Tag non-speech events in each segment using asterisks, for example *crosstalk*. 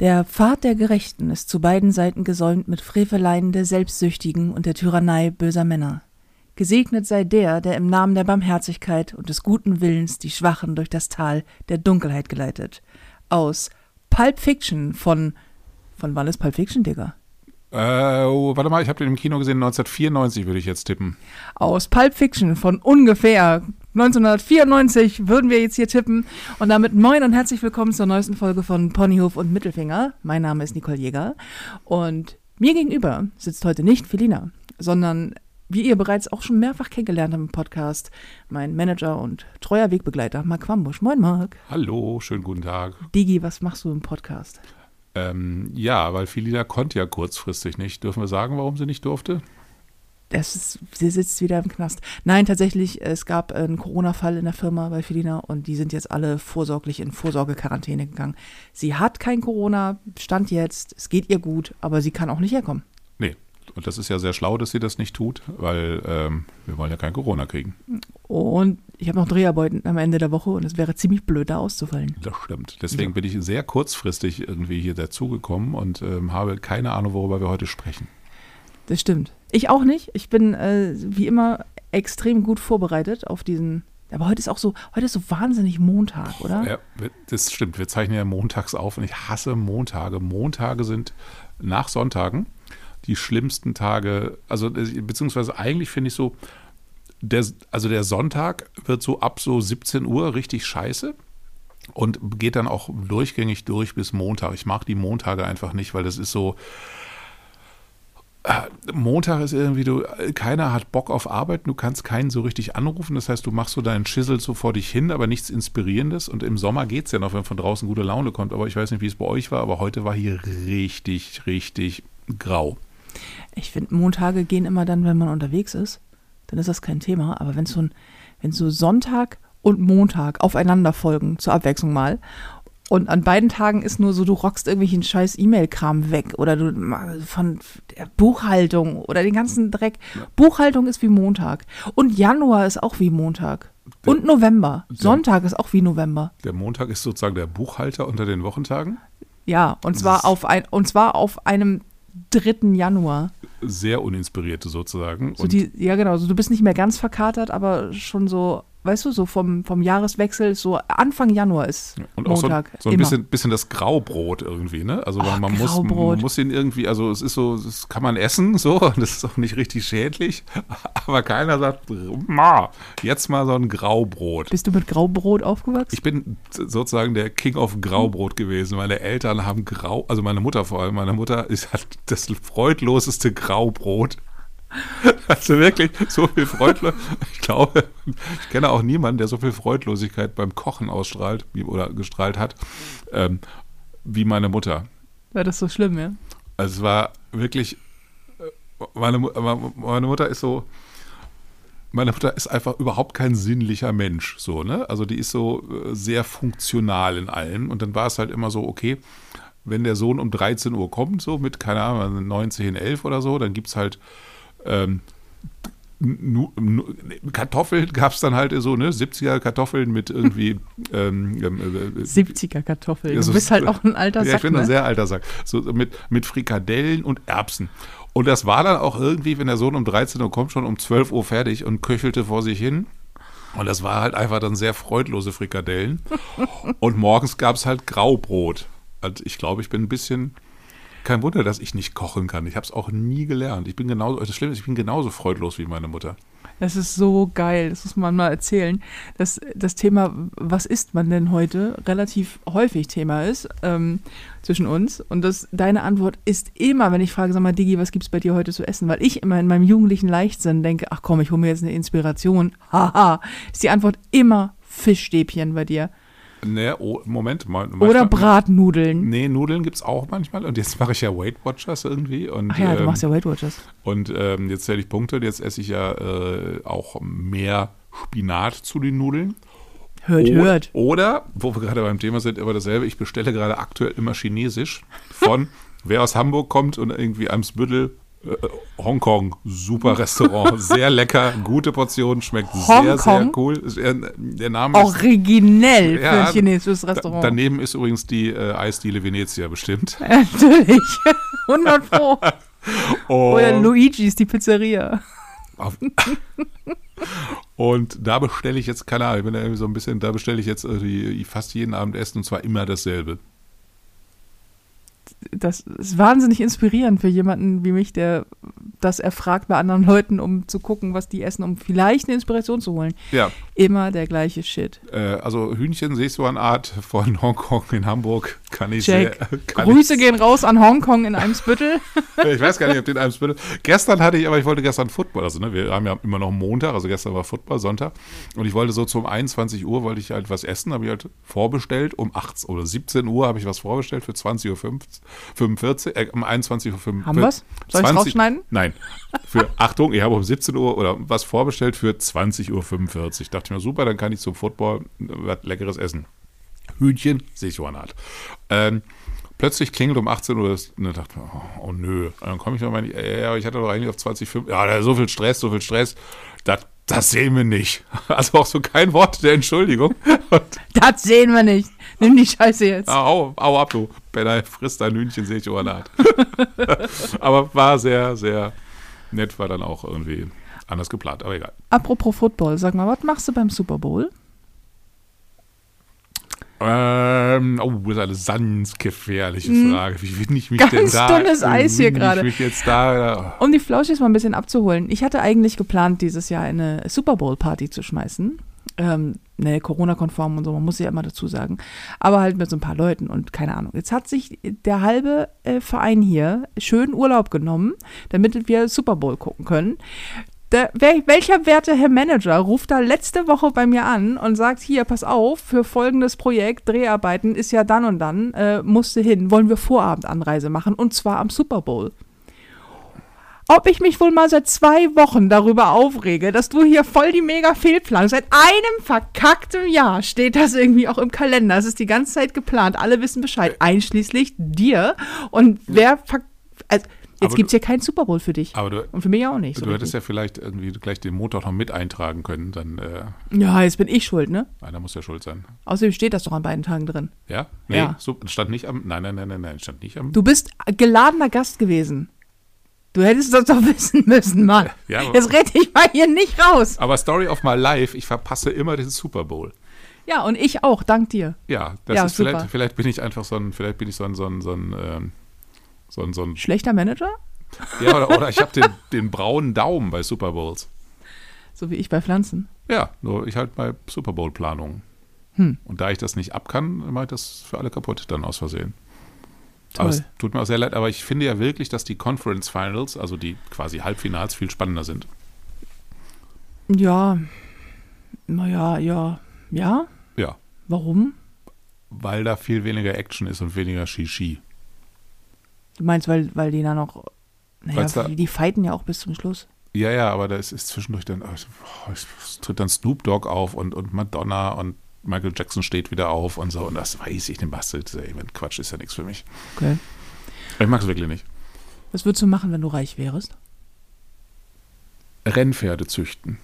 Der Pfad der Gerechten ist zu beiden Seiten gesäumt mit Freveleien der Selbstsüchtigen und der Tyrannei böser Männer. Gesegnet sei der, der im Namen der Barmherzigkeit und des guten Willens die Schwachen durch das Tal der Dunkelheit geleitet. Aus Pulp Fiction von. Von wann ist Pulp Fiction, Digga? Äh, oh, warte mal, ich habe den im Kino gesehen, 1994 würde ich jetzt tippen. Aus Pulp Fiction von ungefähr 1994 würden wir jetzt hier tippen. Und damit moin und herzlich willkommen zur neuesten Folge von Ponyhof und Mittelfinger. Mein Name ist Nicole Jäger und mir gegenüber sitzt heute nicht Felina, sondern wie ihr bereits auch schon mehrfach kennengelernt habt im Podcast, mein Manager und treuer Wegbegleiter Marc Wambusch. Moin Marc. Hallo, schönen guten Tag. Digi, was machst du im Podcast? Ähm, ja, weil Felina konnte ja kurzfristig nicht. Dürfen wir sagen, warum sie nicht durfte? Das ist, sie sitzt wieder im Knast. Nein, tatsächlich, es gab einen Corona-Fall in der Firma bei Felina und die sind jetzt alle vorsorglich in Vorsorgequarantäne gegangen. Sie hat kein Corona, stand jetzt, es geht ihr gut, aber sie kann auch nicht herkommen. Nee, und das ist ja sehr schlau, dass sie das nicht tut, weil ähm, wir wollen ja kein Corona kriegen. Und ich habe noch Dreharbeiten am Ende der Woche und es wäre ziemlich blöd, da auszufallen. Das stimmt. Deswegen ja. bin ich sehr kurzfristig irgendwie hier dazugekommen und ähm, habe keine Ahnung, worüber wir heute sprechen. Das stimmt. Ich auch nicht. Ich bin äh, wie immer extrem gut vorbereitet auf diesen. Aber heute ist auch so, heute ist so wahnsinnig Montag, oder? Ja, das stimmt. Wir zeichnen ja montags auf und ich hasse Montage. Montage sind nach Sonntagen die schlimmsten Tage. Also, beziehungsweise eigentlich finde ich so, der, also der Sonntag wird so ab so 17 Uhr richtig scheiße und geht dann auch durchgängig durch bis Montag. Ich mag die Montage einfach nicht, weil das ist so, Montag ist irgendwie, du, keiner hat Bock auf Arbeit, du kannst keinen so richtig anrufen. Das heißt, du machst so deinen Schissel so vor dich hin, aber nichts Inspirierendes. Und im Sommer geht es ja noch, wenn von draußen gute Laune kommt. Aber ich weiß nicht, wie es bei euch war, aber heute war hier richtig, richtig grau. Ich finde, Montage gehen immer dann, wenn man unterwegs ist. Dann ist das kein Thema. Aber wenn so, wenn so Sonntag und Montag aufeinander folgen, zur Abwechslung mal, und an beiden Tagen ist nur so, du rockst irgendwelchen scheiß E-Mail-Kram weg oder du von der Buchhaltung oder den ganzen Dreck. Ja. Buchhaltung ist wie Montag. Und Januar ist auch wie Montag. Der, und November. Sonntag ist auch wie November. Der Montag ist sozusagen der Buchhalter unter den Wochentagen? Ja, und zwar auf ein, und zwar auf einem 3. Januar. Sehr uninspirierte sozusagen. So die, ja, genau. Also du bist nicht mehr ganz verkatert, aber schon so weißt du, so vom, vom Jahreswechsel, so Anfang Januar ist und Montag. Auch so, so ein bisschen, bisschen, das Graubrot irgendwie, ne? Also Ach, man, muss, muss ihn irgendwie, also es ist so, das kann man essen, so, und *laughs* das ist auch nicht richtig schädlich, *laughs* aber keiner sagt, ma, jetzt mal so ein Graubrot. Bist du mit Graubrot aufgewachsen? Ich bin sozusagen der King of Graubrot gewesen. Meine Eltern haben Grau, also meine Mutter vor allem, meine Mutter ist, hat das freudloseste Graubrot *laughs* Also wirklich so viel Freudlosigkeit. *laughs* Ich glaube, ich kenne auch niemanden, der so viel Freudlosigkeit beim Kochen ausstrahlt oder gestrahlt hat, ähm, wie meine Mutter. War das so schlimm, ja? Also es war wirklich, äh, meine, meine Mutter ist so, meine Mutter ist einfach überhaupt kein sinnlicher Mensch, so, ne? Also die ist so äh, sehr funktional in allem und dann war es halt immer so, okay, wenn der Sohn um 13 Uhr kommt, so mit, keine Ahnung, 9, 10, 11 oder so, dann gibt es halt ähm, Kartoffeln gab es dann halt so, ne? 70er Kartoffeln mit irgendwie. *laughs* Ähm, äh, 70er Kartoffeln. du bist halt auch ein *laughs* alter Sack. Ja, ich bin ne? ein sehr alter Sack. So mit, mit Frikadellen und Erbsen. Und das war dann auch irgendwie, wenn der Sohn um 13 Uhr kommt, schon um 12 Uhr fertig und köchelte vor sich hin. Und das war halt einfach dann sehr freudlose Frikadellen. *laughs* und morgens gab es halt Graubrot. Also ich glaube, ich bin ein bisschen kein Wunder, dass ich nicht kochen kann. Ich habe es auch nie gelernt. Ich bin genauso, das Schlimme ist, ich bin genauso freudlos wie meine Mutter. Das ist so geil, das muss man mal erzählen. Dass das Thema, was isst man denn heute, relativ häufig Thema ist ähm, zwischen uns. Und dass deine Antwort ist immer, wenn ich frage, sag mal, Digi, was gibt es bei dir heute zu essen? Weil ich immer in meinem jugendlichen Leichtsinn denke, ach komm, ich hole mir jetzt eine Inspiration. Haha, ist die Antwort immer Fischstäbchen bei dir. Nee, oh, Moment. Manchmal, Oder Bratnudeln. Nee, Nudeln gibt es auch manchmal. Und jetzt mache ich ja Weight Watchers irgendwie. Und, Ach ja, ähm, du machst ja Weight Watchers. Und ähm, jetzt zähle ich Punkte. Und jetzt esse ich ja äh, auch mehr Spinat zu den Nudeln. Hört, hört. Oder, wo wir gerade beim Thema sind, immer dasselbe. Ich bestelle gerade aktuell immer Chinesisch von wer aus Hamburg kommt und irgendwie Eimsbüttel Hongkong, super Restaurant, *laughs* sehr lecker, gute Portion, schmeckt sehr, sehr Hongkong? cool. Der Name ist, Originell für Ja, ein chinesisches Restaurant. daneben ist übrigens die äh, Eisdiele Venezia bestimmt. *laughs* Natürlich. *laughs* 100 Pro. Oh. Oder Luigi's, die Pizzeria. Und da bestelle ich jetzt, keine Ahnung, ich bin da irgendwie so ein bisschen, da bestelle ich jetzt irgendwie fast jeden Abend Essen und zwar immer dasselbe. Das ist wahnsinnig inspirierend für jemanden wie mich, der das erfragt bei anderen Leuten, um zu gucken, was die essen, um vielleicht eine Inspiration zu holen. Ja, Immer der gleiche Shit. äh, also Hühnchen siehst du an Art von *laughs* Hongkong in Hamburg, kann ich Check. sehr. Kann Grüße ich, gehen raus an Hongkong in Eimsbüttel. *laughs* Ich weiß gar nicht, ob den einem Spittel. Gestern hatte ich, aber ich wollte gestern Football, also ne, wir haben ja immer noch Montag, also gestern war Football, Sonntag. Und ich wollte so zum 21 Uhr, wollte ich halt was essen, habe ich halt vorbestellt, um 18 oder 17 Uhr habe ich was vorbestellt für 20.45 Uhr, äh, um 21.45 Uhr. Haben wir's? Soll ich's rausschneiden? Nein. Für, *laughs* Achtung, ich habe um 17 Uhr oder was vorbestellt für 20.45 Uhr. Dachte ich mir, super, dann kann ich zum Football was Leckeres essen. Hühnchen, Sichuanat. Ähm, plötzlich klingelt um 18 Uhr, das, und dann dachte ich, mir, oh, oh nö. Und dann komme ich noch mal, ja, ich hatte doch eigentlich auf 20.5, ja, da ist so viel Stress, so viel Stress, das, das sehen wir nicht. *laughs* Also auch so kein Wort der Entschuldigung. Und, *laughs* Das sehen wir nicht. Nimm die Scheiße jetzt. au, au ab, du Penner, frisst dein Hühnchen, Sichuanat. *laughs* Aber war sehr, sehr nett, war dann auch irgendwie anders geplant, aber egal. Apropos Football, sag mal, was machst du beim Super Bowl? Ähm, oh, das ist eine ganz gefährliche Frage. Wie bin ich mich *laughs* Ganz denn da? dünnes Eis hier gerade. Ich mich jetzt da, Um die Flauschis mal ein bisschen abzuholen. Ich hatte eigentlich geplant, dieses Jahr eine Super Bowl Party zu schmeißen. Ähm, ne, Corona-konform und so, man muss ja immer dazu sagen. Aber halt mit so ein paar Leuten und keine Ahnung. Jetzt hat sich der halbe äh, Verein hier schön Urlaub genommen, damit wir Super Bowl gucken können. Der, wel, welcher werte Herr Manager ruft da letzte Woche bei mir an und sagt, hier, pass auf, für folgendes Projekt, Dreharbeiten ist ja dann und dann, äh, musste hin, wollen wir Vorabendanreise machen und zwar am Super Bowl ob ich mich wohl mal seit zwei Wochen darüber aufrege, dass du hier voll die mega Fehlplanung. Seit einem verkackten Jahr steht das irgendwie auch im Kalender. Es ist die ganze Zeit geplant. Alle wissen Bescheid, einschließlich dir. Und wer ver also, jetzt Aber gibt's hier keinen Super Bowl für dich. aber du, Und für mich auch nicht. So du hättest richtig. ja vielleicht irgendwie gleich den Montag noch mit eintragen können. Dann, äh, ja, jetzt bin ich schuld, ne? einer muss ja schuld sein. Außerdem steht das doch an beiden Tagen drin. Ja? Nee, Ja. so, stand nicht am, nein, nein, nein, nein, nein, stand nicht am, Du bist geladener Gast gewesen. Du hättest das doch *laughs* wissen müssen, Mann. Ja, aber- Jetzt red ich mal hier nicht raus. aber Story of my life, ich verpasse immer den Super Bowl. Ja, und ich auch, dank dir. Ja, das Ja, ist super. vielleicht, vielleicht bin ich einfach so ein, vielleicht bin ich so ein, so ein, so ein, ähm, so ein, so ein Schlechter Manager? ja, oder, oder ich habe den, den braunen Daumen bei Super Bowls. So wie ich bei Pflanzen. Ja, nur ich halt bei Super Bowl Planungen. Hm. Und da ich das nicht ab kann, mache ich das für alle kaputt dann aus Versehen. Toll. Aber es tut mir auch sehr leid, aber ich finde ja wirklich, dass die Conference Finals, also die quasi Halbfinals, viel spannender sind. Ja, naja, ja, ja. Ja, Warum? weil da viel weniger Action ist und weniger Shishi. Du meinst, weil, weil die da noch, naja, Weil's da- die fighten ja auch bis zum Schluss. Ja, ja, aber da ist, ist zwischendurch dann, oh, es tritt dann Snoop Dogg auf und, und Madonna und Michael Jackson steht wieder auf und so. Und das weiß ich, den Bastard. Ey, wenn Quatsch ist ja nichts für mich. Okay. Ich mag es wirklich nicht. Was würdest du machen, wenn du reich wärst? Rennpferde züchten.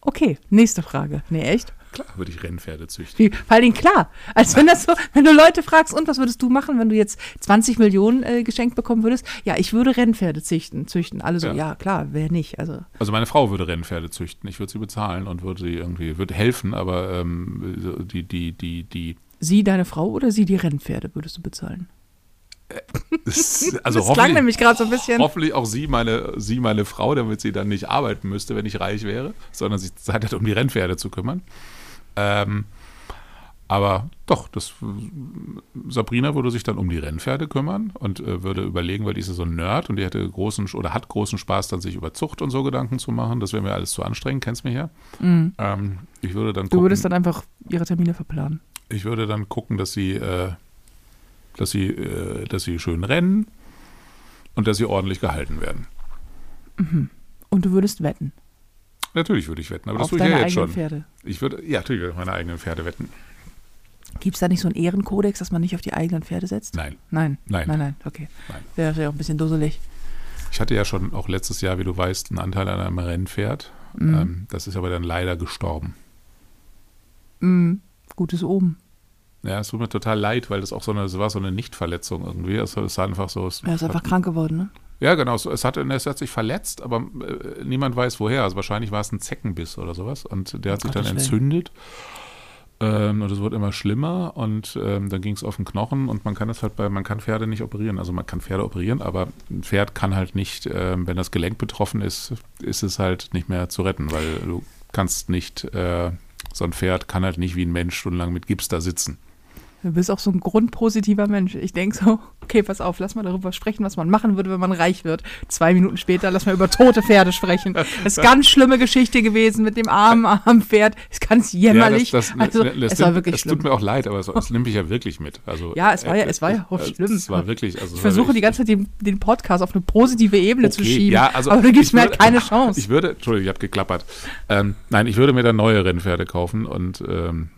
Okay, nächste Frage. Nee, echt? Klar würde ich Rennpferde züchten. Vor allen Dingen klar. Als wenn das so, wenn du Leute fragst, und was würdest du machen, wenn du jetzt 20 Millionen äh, geschenkt bekommen würdest? Ja, ich würde Rennpferde züchten. züchten. Alle so, Ja. ja, klar, wer nicht? Also, Also meine Frau würde Rennpferde züchten. Ich würde sie bezahlen und würde sie irgendwie, würde helfen, aber ähm, die, die, die, die, sie deine Frau oder sie die Rennpferde würdest du bezahlen? *laughs* also das klang hoffentlich, nämlich gerade so ein bisschen. hoffentlich auch sie meine, sie meine Frau, damit sie dann nicht arbeiten müsste, wenn ich reich wäre, sondern sich Zeit hat, um die Rennpferde zu kümmern. Ähm, aber doch, das, Sabrina würde sich dann um die Rennpferde kümmern und äh, würde überlegen, weil die ist ja so ein Nerd und die hätte großen oder hat großen Spaß, dann sich über Zucht und so Gedanken zu machen. Das wäre mir alles zu anstrengend, kennst mich ja. Mhm. Ähm, ich würde dann Du gucken, würdest dann einfach ihre Termine verplanen. ich würde dann gucken, dass sie, äh, dass sie, äh, dass sie schön rennen und dass sie ordentlich gehalten werden. Und du würdest wetten. Natürlich würde ich wetten, aber das auf tue ich ja jetzt schon. Pferde. Ich würde, ja, natürlich würde ich auf meine eigenen Pferde wetten. Gibt es da nicht so einen Ehrenkodex, dass man nicht auf die eigenen Pferde setzt? Nein, Nein. Nein. Nein, nein, okay. Nein. Wäre ja auch ein bisschen dusselig. Ich hatte ja schon auch letztes Jahr, wie du weißt, einen Anteil an einem Rennpferd. Mhm. Ähm, das ist aber dann leider gestorben. Mhm. Gutes Oben. Ja, es tut mir total leid, weil das auch so eine, es war so eine Nichtverletzung irgendwie. Es ist einfach so. Er ist einfach krank geworden, ne? Ja, genau. Es, es, hat, es hat sich verletzt, aber äh, niemand weiß woher. Also wahrscheinlich war es ein Zeckenbiss oder sowas. Und der hat sich dann Gottes Willen. entzündet. Ähm, und es wurde immer schlimmer und ähm, dann ging es auf den Knochen und man kann das halt bei, man kann Pferde nicht operieren. Also man kann Pferde operieren, aber ein Pferd kann halt nicht, ähm, wenn das Gelenk betroffen ist, ist es halt nicht mehr zu retten, weil du kannst nicht, äh, so ein Pferd kann halt nicht wie ein Mensch stundenlang mit Gips da sitzen. Du bist auch so ein grundpositiver Mensch. Ich denke so, okay, pass auf, lass mal darüber sprechen, was man machen würde, wenn man reich wird. Zwei Minuten später lass mal über tote Pferde sprechen. *laughs* Das ist eine ganz schlimme Geschichte gewesen mit dem armen, armen Pferd. Ist ganz jämmerlich. das, das, also, das, das es war wirklich es schlimm. tut mir auch leid, aber es, es nimmt mich ja wirklich mit. Also, Ja, es war ja- es war ja auch äh, schlimm. Es war wirklich, also Ich versuche die ganze Zeit den, den Podcast auf eine positive Ebene zu Okay, schieben. ja, also aber du gibst mir halt keine Chance. Ich würde, Entschuldigung, ich habe geklappert. Ähm, nein, ich würde mir dann neue Rennpferde kaufen und ähm,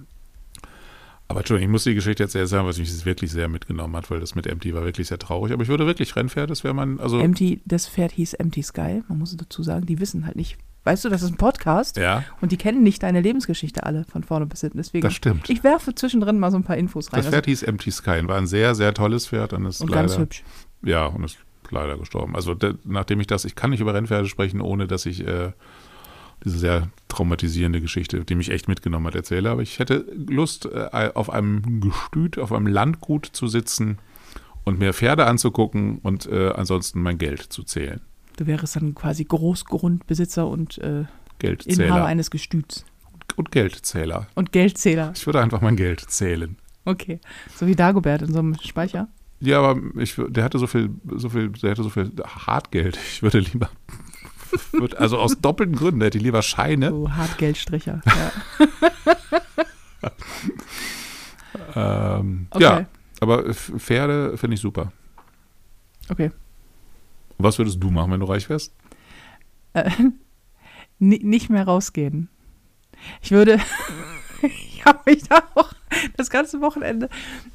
aber Entschuldigung, ich muss die Geschichte jetzt sehr sagen, was mich wirklich sehr mitgenommen hat, weil das mit Empty war wirklich sehr traurig. Aber ich würde wirklich Rennpferde, das wäre mein, also Empty, das Pferd hieß Empty Sky. Man muss dazu sagen, die wissen halt nicht. Weißt du, das ist ein Podcast ja, und die kennen nicht deine Lebensgeschichte alle von vorne bis hinten. Deswegen, das stimmt. ich werfe zwischendrin mal so ein paar Infos rein. Das Pferd hieß Empty Sky und war ein sehr, sehr tolles Pferd und ist und leider, ganz hübsch. ja, und ist leider gestorben. Also de, nachdem ich das, ich kann nicht über Rennpferde sprechen, ohne dass ich äh, diese sehr traumatisierende Geschichte, die mich echt mitgenommen hat, erzähle. Aber ich hätte Lust, äh, auf einem Gestüt, auf einem Landgut zu sitzen und mir Pferde anzugucken und äh, ansonsten mein Geld zu zählen. Du wärst dann quasi Großgrundbesitzer und äh, Inhaber Geldzähler eines Gestüts. und Geldzähler. Und Geldzähler. Ich würde einfach mein Geld zählen. Okay. So wie Dagobert in so einem Speicher. Ja, aber ich, der hatte so viel, so viel, der hatte so viel Hartgeld. Ich würde lieber, würde, also aus doppelten Gründen, hätte ich lieber Scheine. So Hartgeldstricher. Ja. *laughs* Ähm, Okay. Ja, aber Pferde finde ich super. Okay. Und was würdest du machen, wenn du reich wärst? Äh, *laughs* ni- nicht mehr rausgehen. Ich würde. *laughs* ich habe mich da auch *laughs* das ganze Wochenende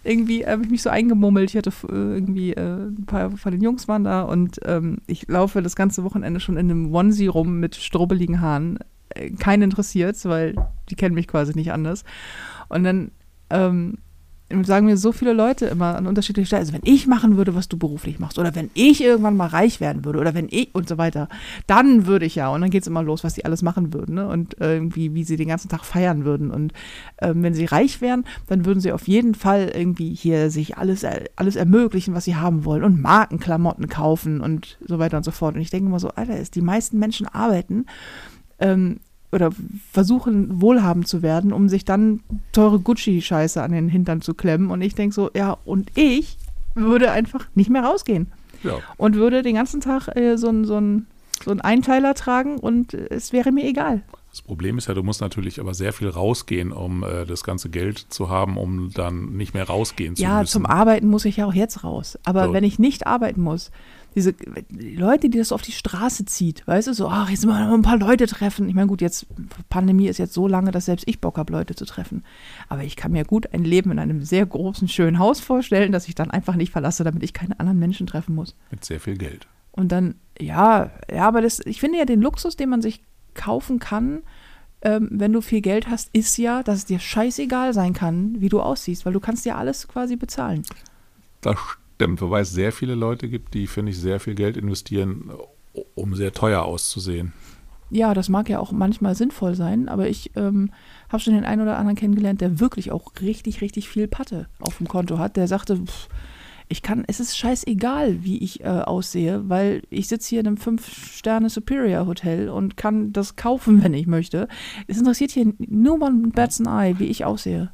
irgendwie äh, hab ich mich so eingemummelt. Ich hatte äh, irgendwie äh, ein paar von den Jungs waren da und ähm, ich laufe das ganze Wochenende schon in einem Onesie rum mit strubbeligen Haaren. Äh, keinen interessiert, weil die kennen mich quasi nicht anders. Und dann ähm, sagen mir so viele Leute immer an unterschiedlichen Stellen, also wenn ich machen würde, was du beruflich machst, oder wenn ich irgendwann mal reich werden würde, oder wenn ich und so weiter, dann würde ich ja. Und dann geht es immer los, was die alles machen würden, ne? Und irgendwie, wie sie den ganzen Tag feiern würden. Und ähm, wenn sie reich wären, dann würden sie auf jeden Fall irgendwie hier sich alles, äh, alles ermöglichen, was sie haben wollen und Markenklamotten kaufen und so weiter und so fort. Und ich denke immer so, Alter, ist die meisten Menschen arbeiten, ähm, oder versuchen wohlhabend zu werden, um sich dann teure Gucci-Scheiße an den Hintern zu klemmen. Und ich denke so, ja, und ich würde einfach nicht mehr rausgehen Ja. und würde den ganzen Tag äh, so einen so ein, so ein Einteiler tragen und es wäre mir egal. Das Problem ist ja, du musst natürlich aber sehr viel rausgehen, um äh, das ganze Geld zu haben, um dann nicht mehr rausgehen zu Ja, müssen. zum Arbeiten muss ich ja auch jetzt raus. Aber So. wenn ich nicht arbeiten muss, diese die Leute, die das auf die Straße zieht, weißt du, so, ach, jetzt mal noch ein paar Leute treffen. Ich meine, gut, jetzt, Pandemie ist jetzt so lange, dass selbst ich Bock habe, Leute zu treffen. Aber ich kann mir gut ein Leben in einem sehr großen, schönen Haus vorstellen, das ich dann einfach nicht verlasse, damit ich keine anderen Menschen treffen muss. Mit sehr viel Geld. Und dann, ja, ja, aber das, ich finde ja den Luxus, den man sich kaufen kann, ähm, wenn du viel Geld hast, ist ja, dass es dir scheißegal sein kann, wie du aussiehst, weil du kannst ja alles quasi bezahlen. Das stimmt, wobei es sehr viele Leute gibt, die, finde ich, sehr viel Geld investieren, um sehr teuer auszusehen. Ja, das mag ja auch manchmal sinnvoll sein, aber ich ähm, habe schon den einen oder anderen kennengelernt, der wirklich auch richtig, richtig viel Patte auf dem Konto hat. Der sagte, pff, ich kann, es ist scheißegal, wie ich äh, aussehe, weil ich sitze hier in einem Fünf-Sterne-Superior-Hotel und kann das kaufen, *laughs* wenn ich möchte. Es interessiert hier nur mal ein Eye, wie ich aussehe.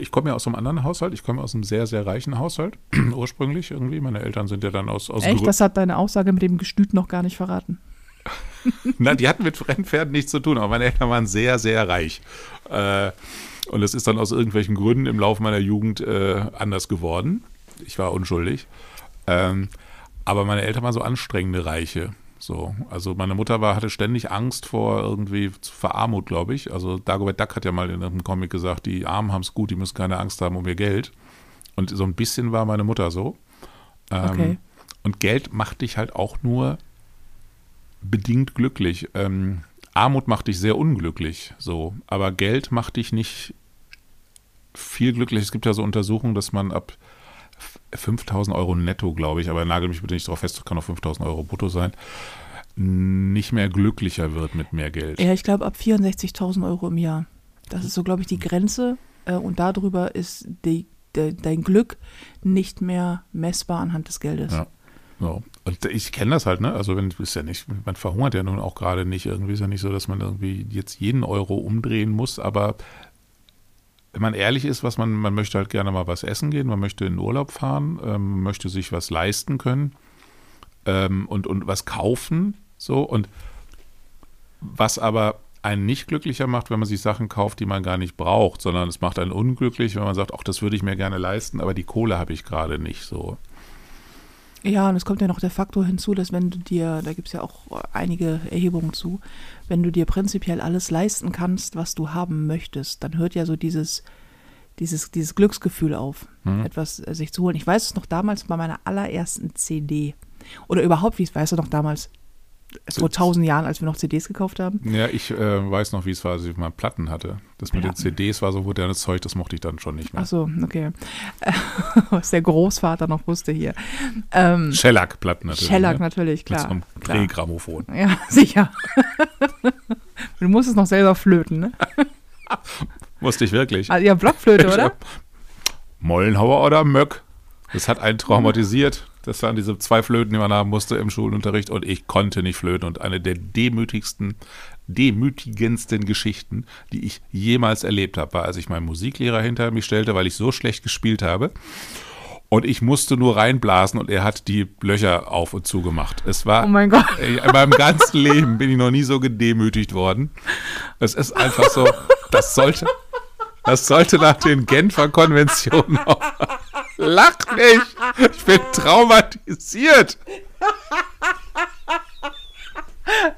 Ich komme ja aus einem anderen Haushalt. Ich komme aus einem sehr, sehr reichen Haushalt. *clears throat* Ursprünglich irgendwie. Meine Eltern sind ja dann aus, aus Echt, Grü- das hat deine Aussage mit dem Gestüt noch gar nicht verraten. *laughs* Na, die hatten mit Rennpferden nichts zu tun, aber meine Eltern waren sehr, sehr reich. Äh, und es ist dann aus irgendwelchen Gründen im Laufe meiner Jugend äh, anders geworden. Ich war unschuldig. Ähm, aber meine Eltern waren so anstrengende Reiche. So, also meine Mutter war, hatte ständig Angst vor irgendwie vor Armut, glaube ich. Also Dagobert Duck hat ja mal in einem Comic gesagt, die Armen haben es gut, die müssen keine Angst haben um ihr Geld. Und so ein bisschen war meine Mutter so. Ähm, Okay. Und Geld macht dich halt auch nur bedingt glücklich. Ähm, Armut macht dich sehr unglücklich, so. Aber Geld macht dich nicht viel glücklich. Es gibt ja so Untersuchungen, dass man ab 5000 Euro netto, glaube ich, aber nagel mich bitte nicht darauf fest, kann auch 5000 Euro brutto sein, nicht mehr glücklicher wird mit mehr Geld. Ja, ich glaube ab 64.000 Euro im Jahr. Das ist so, glaube ich, die Grenze. Äh, und darüber ist die, de, dein Glück nicht mehr messbar anhand des Geldes. Ja. So. Und ich kenne das halt, ne? Also wenn ist ja nicht, man verhungert ja nun auch gerade nicht. Irgendwie ist ja nicht so, dass man irgendwie jetzt jeden Euro umdrehen muss, aber wenn man ehrlich ist, was man, man möchte halt gerne mal was essen gehen, man möchte in Urlaub fahren, ähm, möchte sich was leisten können ähm, und, und was kaufen, so und was aber einen nicht glücklicher macht, wenn man sich Sachen kauft, die man gar nicht braucht, sondern es macht einen unglücklich, wenn man sagt, ach, das würde ich mir gerne leisten, aber die Kohle habe ich gerade nicht so. Ja, und es kommt ja noch der Faktor hinzu, dass wenn du dir, da gibt es ja auch einige Erhebungen zu, wenn du dir prinzipiell alles leisten kannst, was du haben möchtest, dann hört ja so dieses, dieses, dieses Glücksgefühl auf, mhm. etwas äh, sich zu holen. Ich weiß es noch damals bei meiner allerersten CD. Oder überhaupt, wie es weißt du noch damals, vor tausend Jahren, als wir noch CDs gekauft haben. Ja, ich äh, weiß noch, wie es war, als ich mal Platten hatte. Das mit Platten. den CDs war so modernes Zeug, das mochte ich dann schon nicht mehr. Ach so, okay. *laughs* Was der Großvater noch wusste hier. Ähm, Shellac-Platten natürlich. Shellac ne? natürlich, klar. Mit so einem Drehgrammophon. Ja, *laughs* sicher. du musst es noch selber flöten, ne? *laughs* Musste ich wirklich. Also, ja, Blockflöte, oder? Mollenhauer oder Möck. Das hat einen traumatisiert. Das waren diese zwei Flöten, die man haben musste im Schulunterricht und ich konnte nicht flöten. Und eine der demütigsten, demütigendsten Geschichten, die ich jemals erlebt habe, war, als ich meinen Musiklehrer hinter mich stellte, weil ich so schlecht gespielt habe. Und ich musste nur reinblasen und er hat die Löcher auf und zu gemacht. Es war. Oh mein Gott. In meinem ganzen Leben bin ich noch nie so gedemütigt worden. Es ist einfach so, das sollte, das sollte nach den Genfer Konventionen auch. Lach nicht! Ich bin traumatisiert!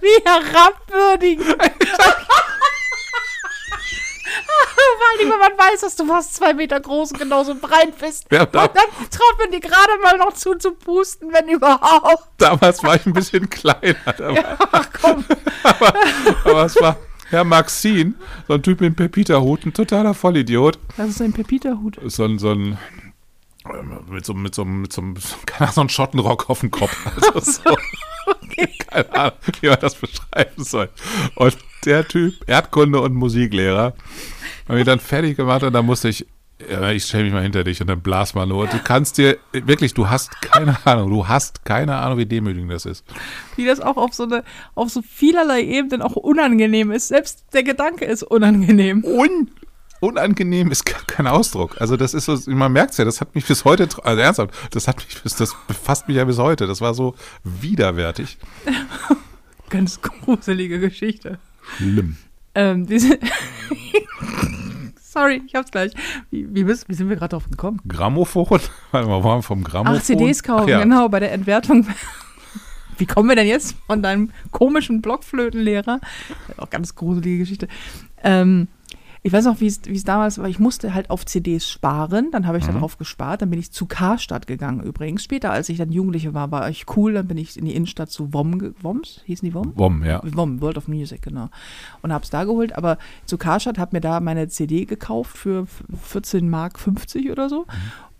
Wie herabwürdigend! *laughs* Vor allem, wenn man weiß, dass du fast zwei Meter groß und genauso breit bist. Ja, und dann traut man dir gerade mal noch zu, zu pusten, wenn überhaupt. Damals war ich ein bisschen kleiner. Ja, ach komm. *laughs* aber, aber es war Herr Maxin, so ein Typ mit einem Pepita-Hut, ein totaler Vollidiot. Was ist ein Pepita-Hut? So ein, so ein mit so, mit so, mit so, mit so, keine so einen Schottenrock auf dem Kopf. Also *laughs* so, okay. Keine Ahnung, wie man das beschreiben soll. Und der Typ, Erdkunde und Musiklehrer, haben mich dann fertig gemacht und dann musste ich, ja, ich stelle mich mal hinter dich und dann blas mal nur. Du kannst dir, wirklich, du hast keine *laughs* Ahnung, du hast keine Ahnung, wie demütigend das ist. Wie das auch auf so eine, auf so vielerlei Ebenen auch unangenehm ist. Selbst der Gedanke ist unangenehm. Un unangenehm ist kein Ausdruck. Also das ist so, man merkt es ja, das hat mich bis heute, also ernsthaft, das hat mich bis, das befasst mich ja bis heute. Das war so widerwärtig. *laughs* Ganz gruselige Geschichte. Schlimm. Ähm, diese *laughs* Sorry, ich hab's gleich. Wie, wie, bist, wie sind wir gerade drauf gekommen? Grammophon? *laughs* Warte mal, waren vom Grammophon? Ach, CDs kaufen, Ach, ja. genau, bei der Entwertung. *laughs* Wie kommen wir denn jetzt von deinem komischen Blockflötenlehrer? Auch ganz gruselige Geschichte. Ähm, ich weiß noch, wie es damals war. Ich musste halt auf CDs sparen. Dann habe ich mhm. darauf gespart. Dann bin ich zu Karstadt gegangen übrigens. Später, als ich dann Jugendliche war, war ich cool. Dann bin ich in die Innenstadt zu WOM. WOMs? Hießen die WOM? WOM, ja. WOM, World of Music, genau. Und habe es da geholt. Aber zu Karstadt habe mir da meine CD gekauft für 14 Mark 50 oder so. Mhm.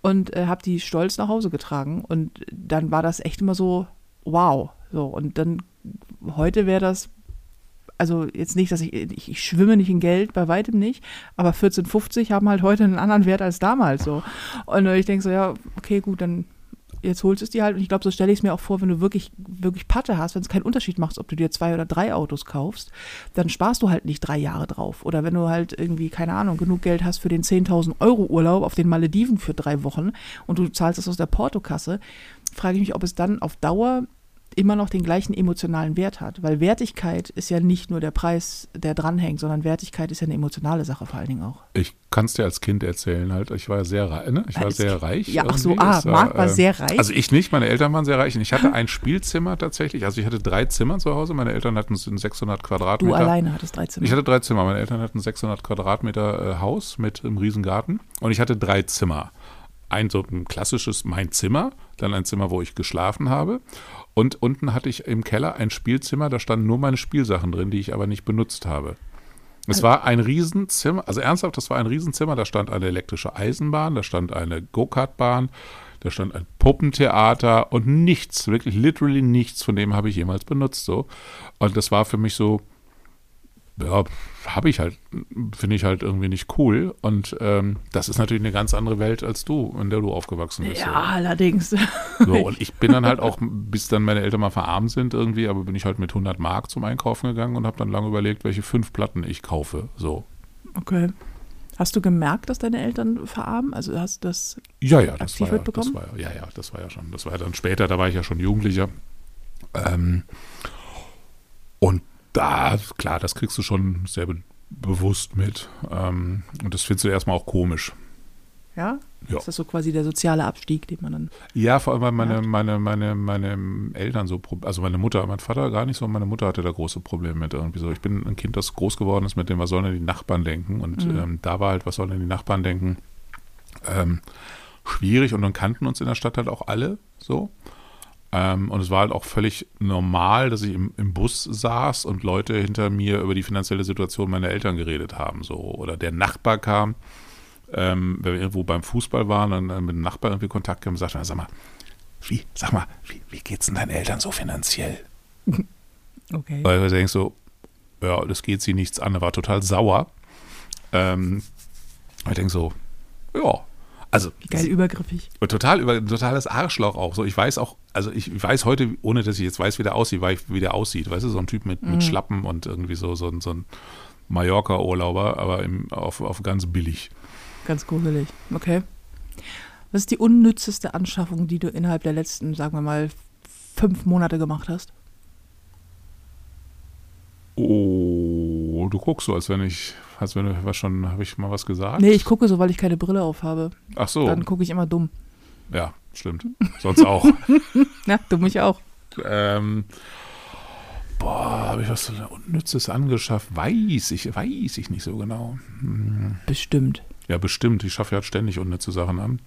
Und äh, habe die stolz nach Hause getragen. Und dann war das echt immer so, wow. So, und dann heute wäre das also jetzt nicht, dass ich, ich, ich, schwimme nicht in Geld, bei weitem nicht, aber 14,50 haben halt heute einen anderen Wert als damals so. Und ich denke so, ja, okay, gut, dann jetzt holst du es dir halt. Und ich glaube, so stelle ich es mir auch vor, wenn du wirklich, wirklich Patte hast, wenn es keinen Unterschied macht, ob du dir zwei oder drei Autos kaufst, dann sparst du halt nicht drei Jahre drauf. Oder wenn du halt irgendwie, keine Ahnung, genug Geld hast für den 10.000 Euro Urlaub auf den Malediven für drei Wochen und du zahlst es aus der Portokasse, frage ich mich, ob es dann auf Dauer immer noch den gleichen emotionalen Wert hat. Weil Wertigkeit ist ja nicht nur der Preis, der dranhängt, sondern Wertigkeit ist ja eine emotionale Sache vor allen Dingen auch. Ich kann es dir als Kind erzählen halt. Ich war sehr reich. Ne? Ich war sehr reich. Ja, ach so, ah, Marc war, äh, sehr reich. Also ich nicht, meine Eltern waren sehr reich. Und ich hatte ein Spielzimmer tatsächlich. Also ich hatte drei Zimmer zu Hause. Meine Eltern hatten 600 Quadratmeter. Du alleine hattest drei Zimmer. Ich hatte drei Zimmer. Meine Eltern hatten 600 Quadratmeter äh, Haus mit einem Riesengarten. Und ich hatte drei Zimmer. ein so ein klassisches mein Zimmer, dann ein Zimmer, wo ich geschlafen habe. Und unten hatte ich im Keller ein Spielzimmer, da standen nur meine Spielsachen drin, die ich aber nicht benutzt habe. Es war ein Riesenzimmer, also ernsthaft, das war ein Riesenzimmer, da stand eine elektrische Eisenbahn, da stand eine Go-Kart-Bahn, da stand ein Puppentheater und nichts, wirklich literally nichts von dem habe ich jemals benutzt so. Und das war für mich so, ja, habe ich halt, finde ich halt irgendwie nicht cool. Und ähm, das ist natürlich eine ganz andere Welt als du, in der du aufgewachsen bist. Ja, so. allerdings. So, und ich bin dann halt auch, bis dann meine Eltern mal verarmt sind irgendwie, aber bin ich halt mit 100 Mark zum Einkaufen gegangen und habe dann lange überlegt, welche fünf Platten ich kaufe. So. Okay. Hast du gemerkt, dass deine Eltern verarmen? Also hast du das Ja, ja, das war ja, das war ja, ja, ja, das war ja schon, das war ja dann später, da war ich ja schon Jugendlicher. Ähm, und da, klar, das kriegst du schon sehr be bewusst mit. Ähm, und das findest du erstmal auch komisch. Ja? Ja. Ist das so quasi der soziale Abstieg, den man dann. Ja, vor allem, weil meine, meine, meine, meine Eltern so, also meine Mutter, mein Vater gar nicht so, meine Mutter hatte da große Probleme mit irgendwie so. Ich bin ein Kind, das groß geworden ist mit dem, was sollen denn die Nachbarn denken? Und Mhm. ähm, da war halt, was sollen denn die Nachbarn denken? Ähm, schwierig und dann kannten uns in der Stadt halt auch alle so. Ähm, und es war halt auch völlig normal, dass ich im, im Bus saß und Leute hinter mir über die finanzielle Situation meiner Eltern geredet haben. So. Oder der Nachbar kam, ähm, wenn wir irgendwo beim Fußball waren und dann mit dem Nachbar irgendwie Kontakt kam und sagte, sag mal, wie, sag mal, wie, wie geht's denn deinen Eltern so finanziell? *laughs* Okay. Weil du denkst so, ja, das geht sie nichts an. Er war total sauer. Ähm, ich denke so, ja, also Geil übergriffig. total über totales Arschloch auch. So, ich weiß auch, also ich weiß heute, ohne dass ich jetzt weiß, wie der aussieht, wie der aussieht. Weißt du, so ein Typ mit, mit Schlappen und irgendwie so, so, ein- so ein Mallorca-Urlauber, aber im, auf, auf ganz billig. Ganz gruselig. Okay. Was ist die unnützeste Anschaffung, die du innerhalb der letzten, sagen wir mal, fünf Monate gemacht hast? Oh, du guckst so, als wenn ich, als wenn du was schon, habe ich mal was gesagt? Nee, ich gucke so, weil ich keine Brille auf habe. Ach so, Dann gucke ich immer dumm. ja, stimmt. Sonst auch. *laughs* Ja, du mich auch. ähm, boah, habe ich was so Unnützes angeschafft? Weiß ich, weiß ich nicht so genau. Bestimmt. Ja, bestimmt. Ich schaffe ja ständig unnütze Sachen an.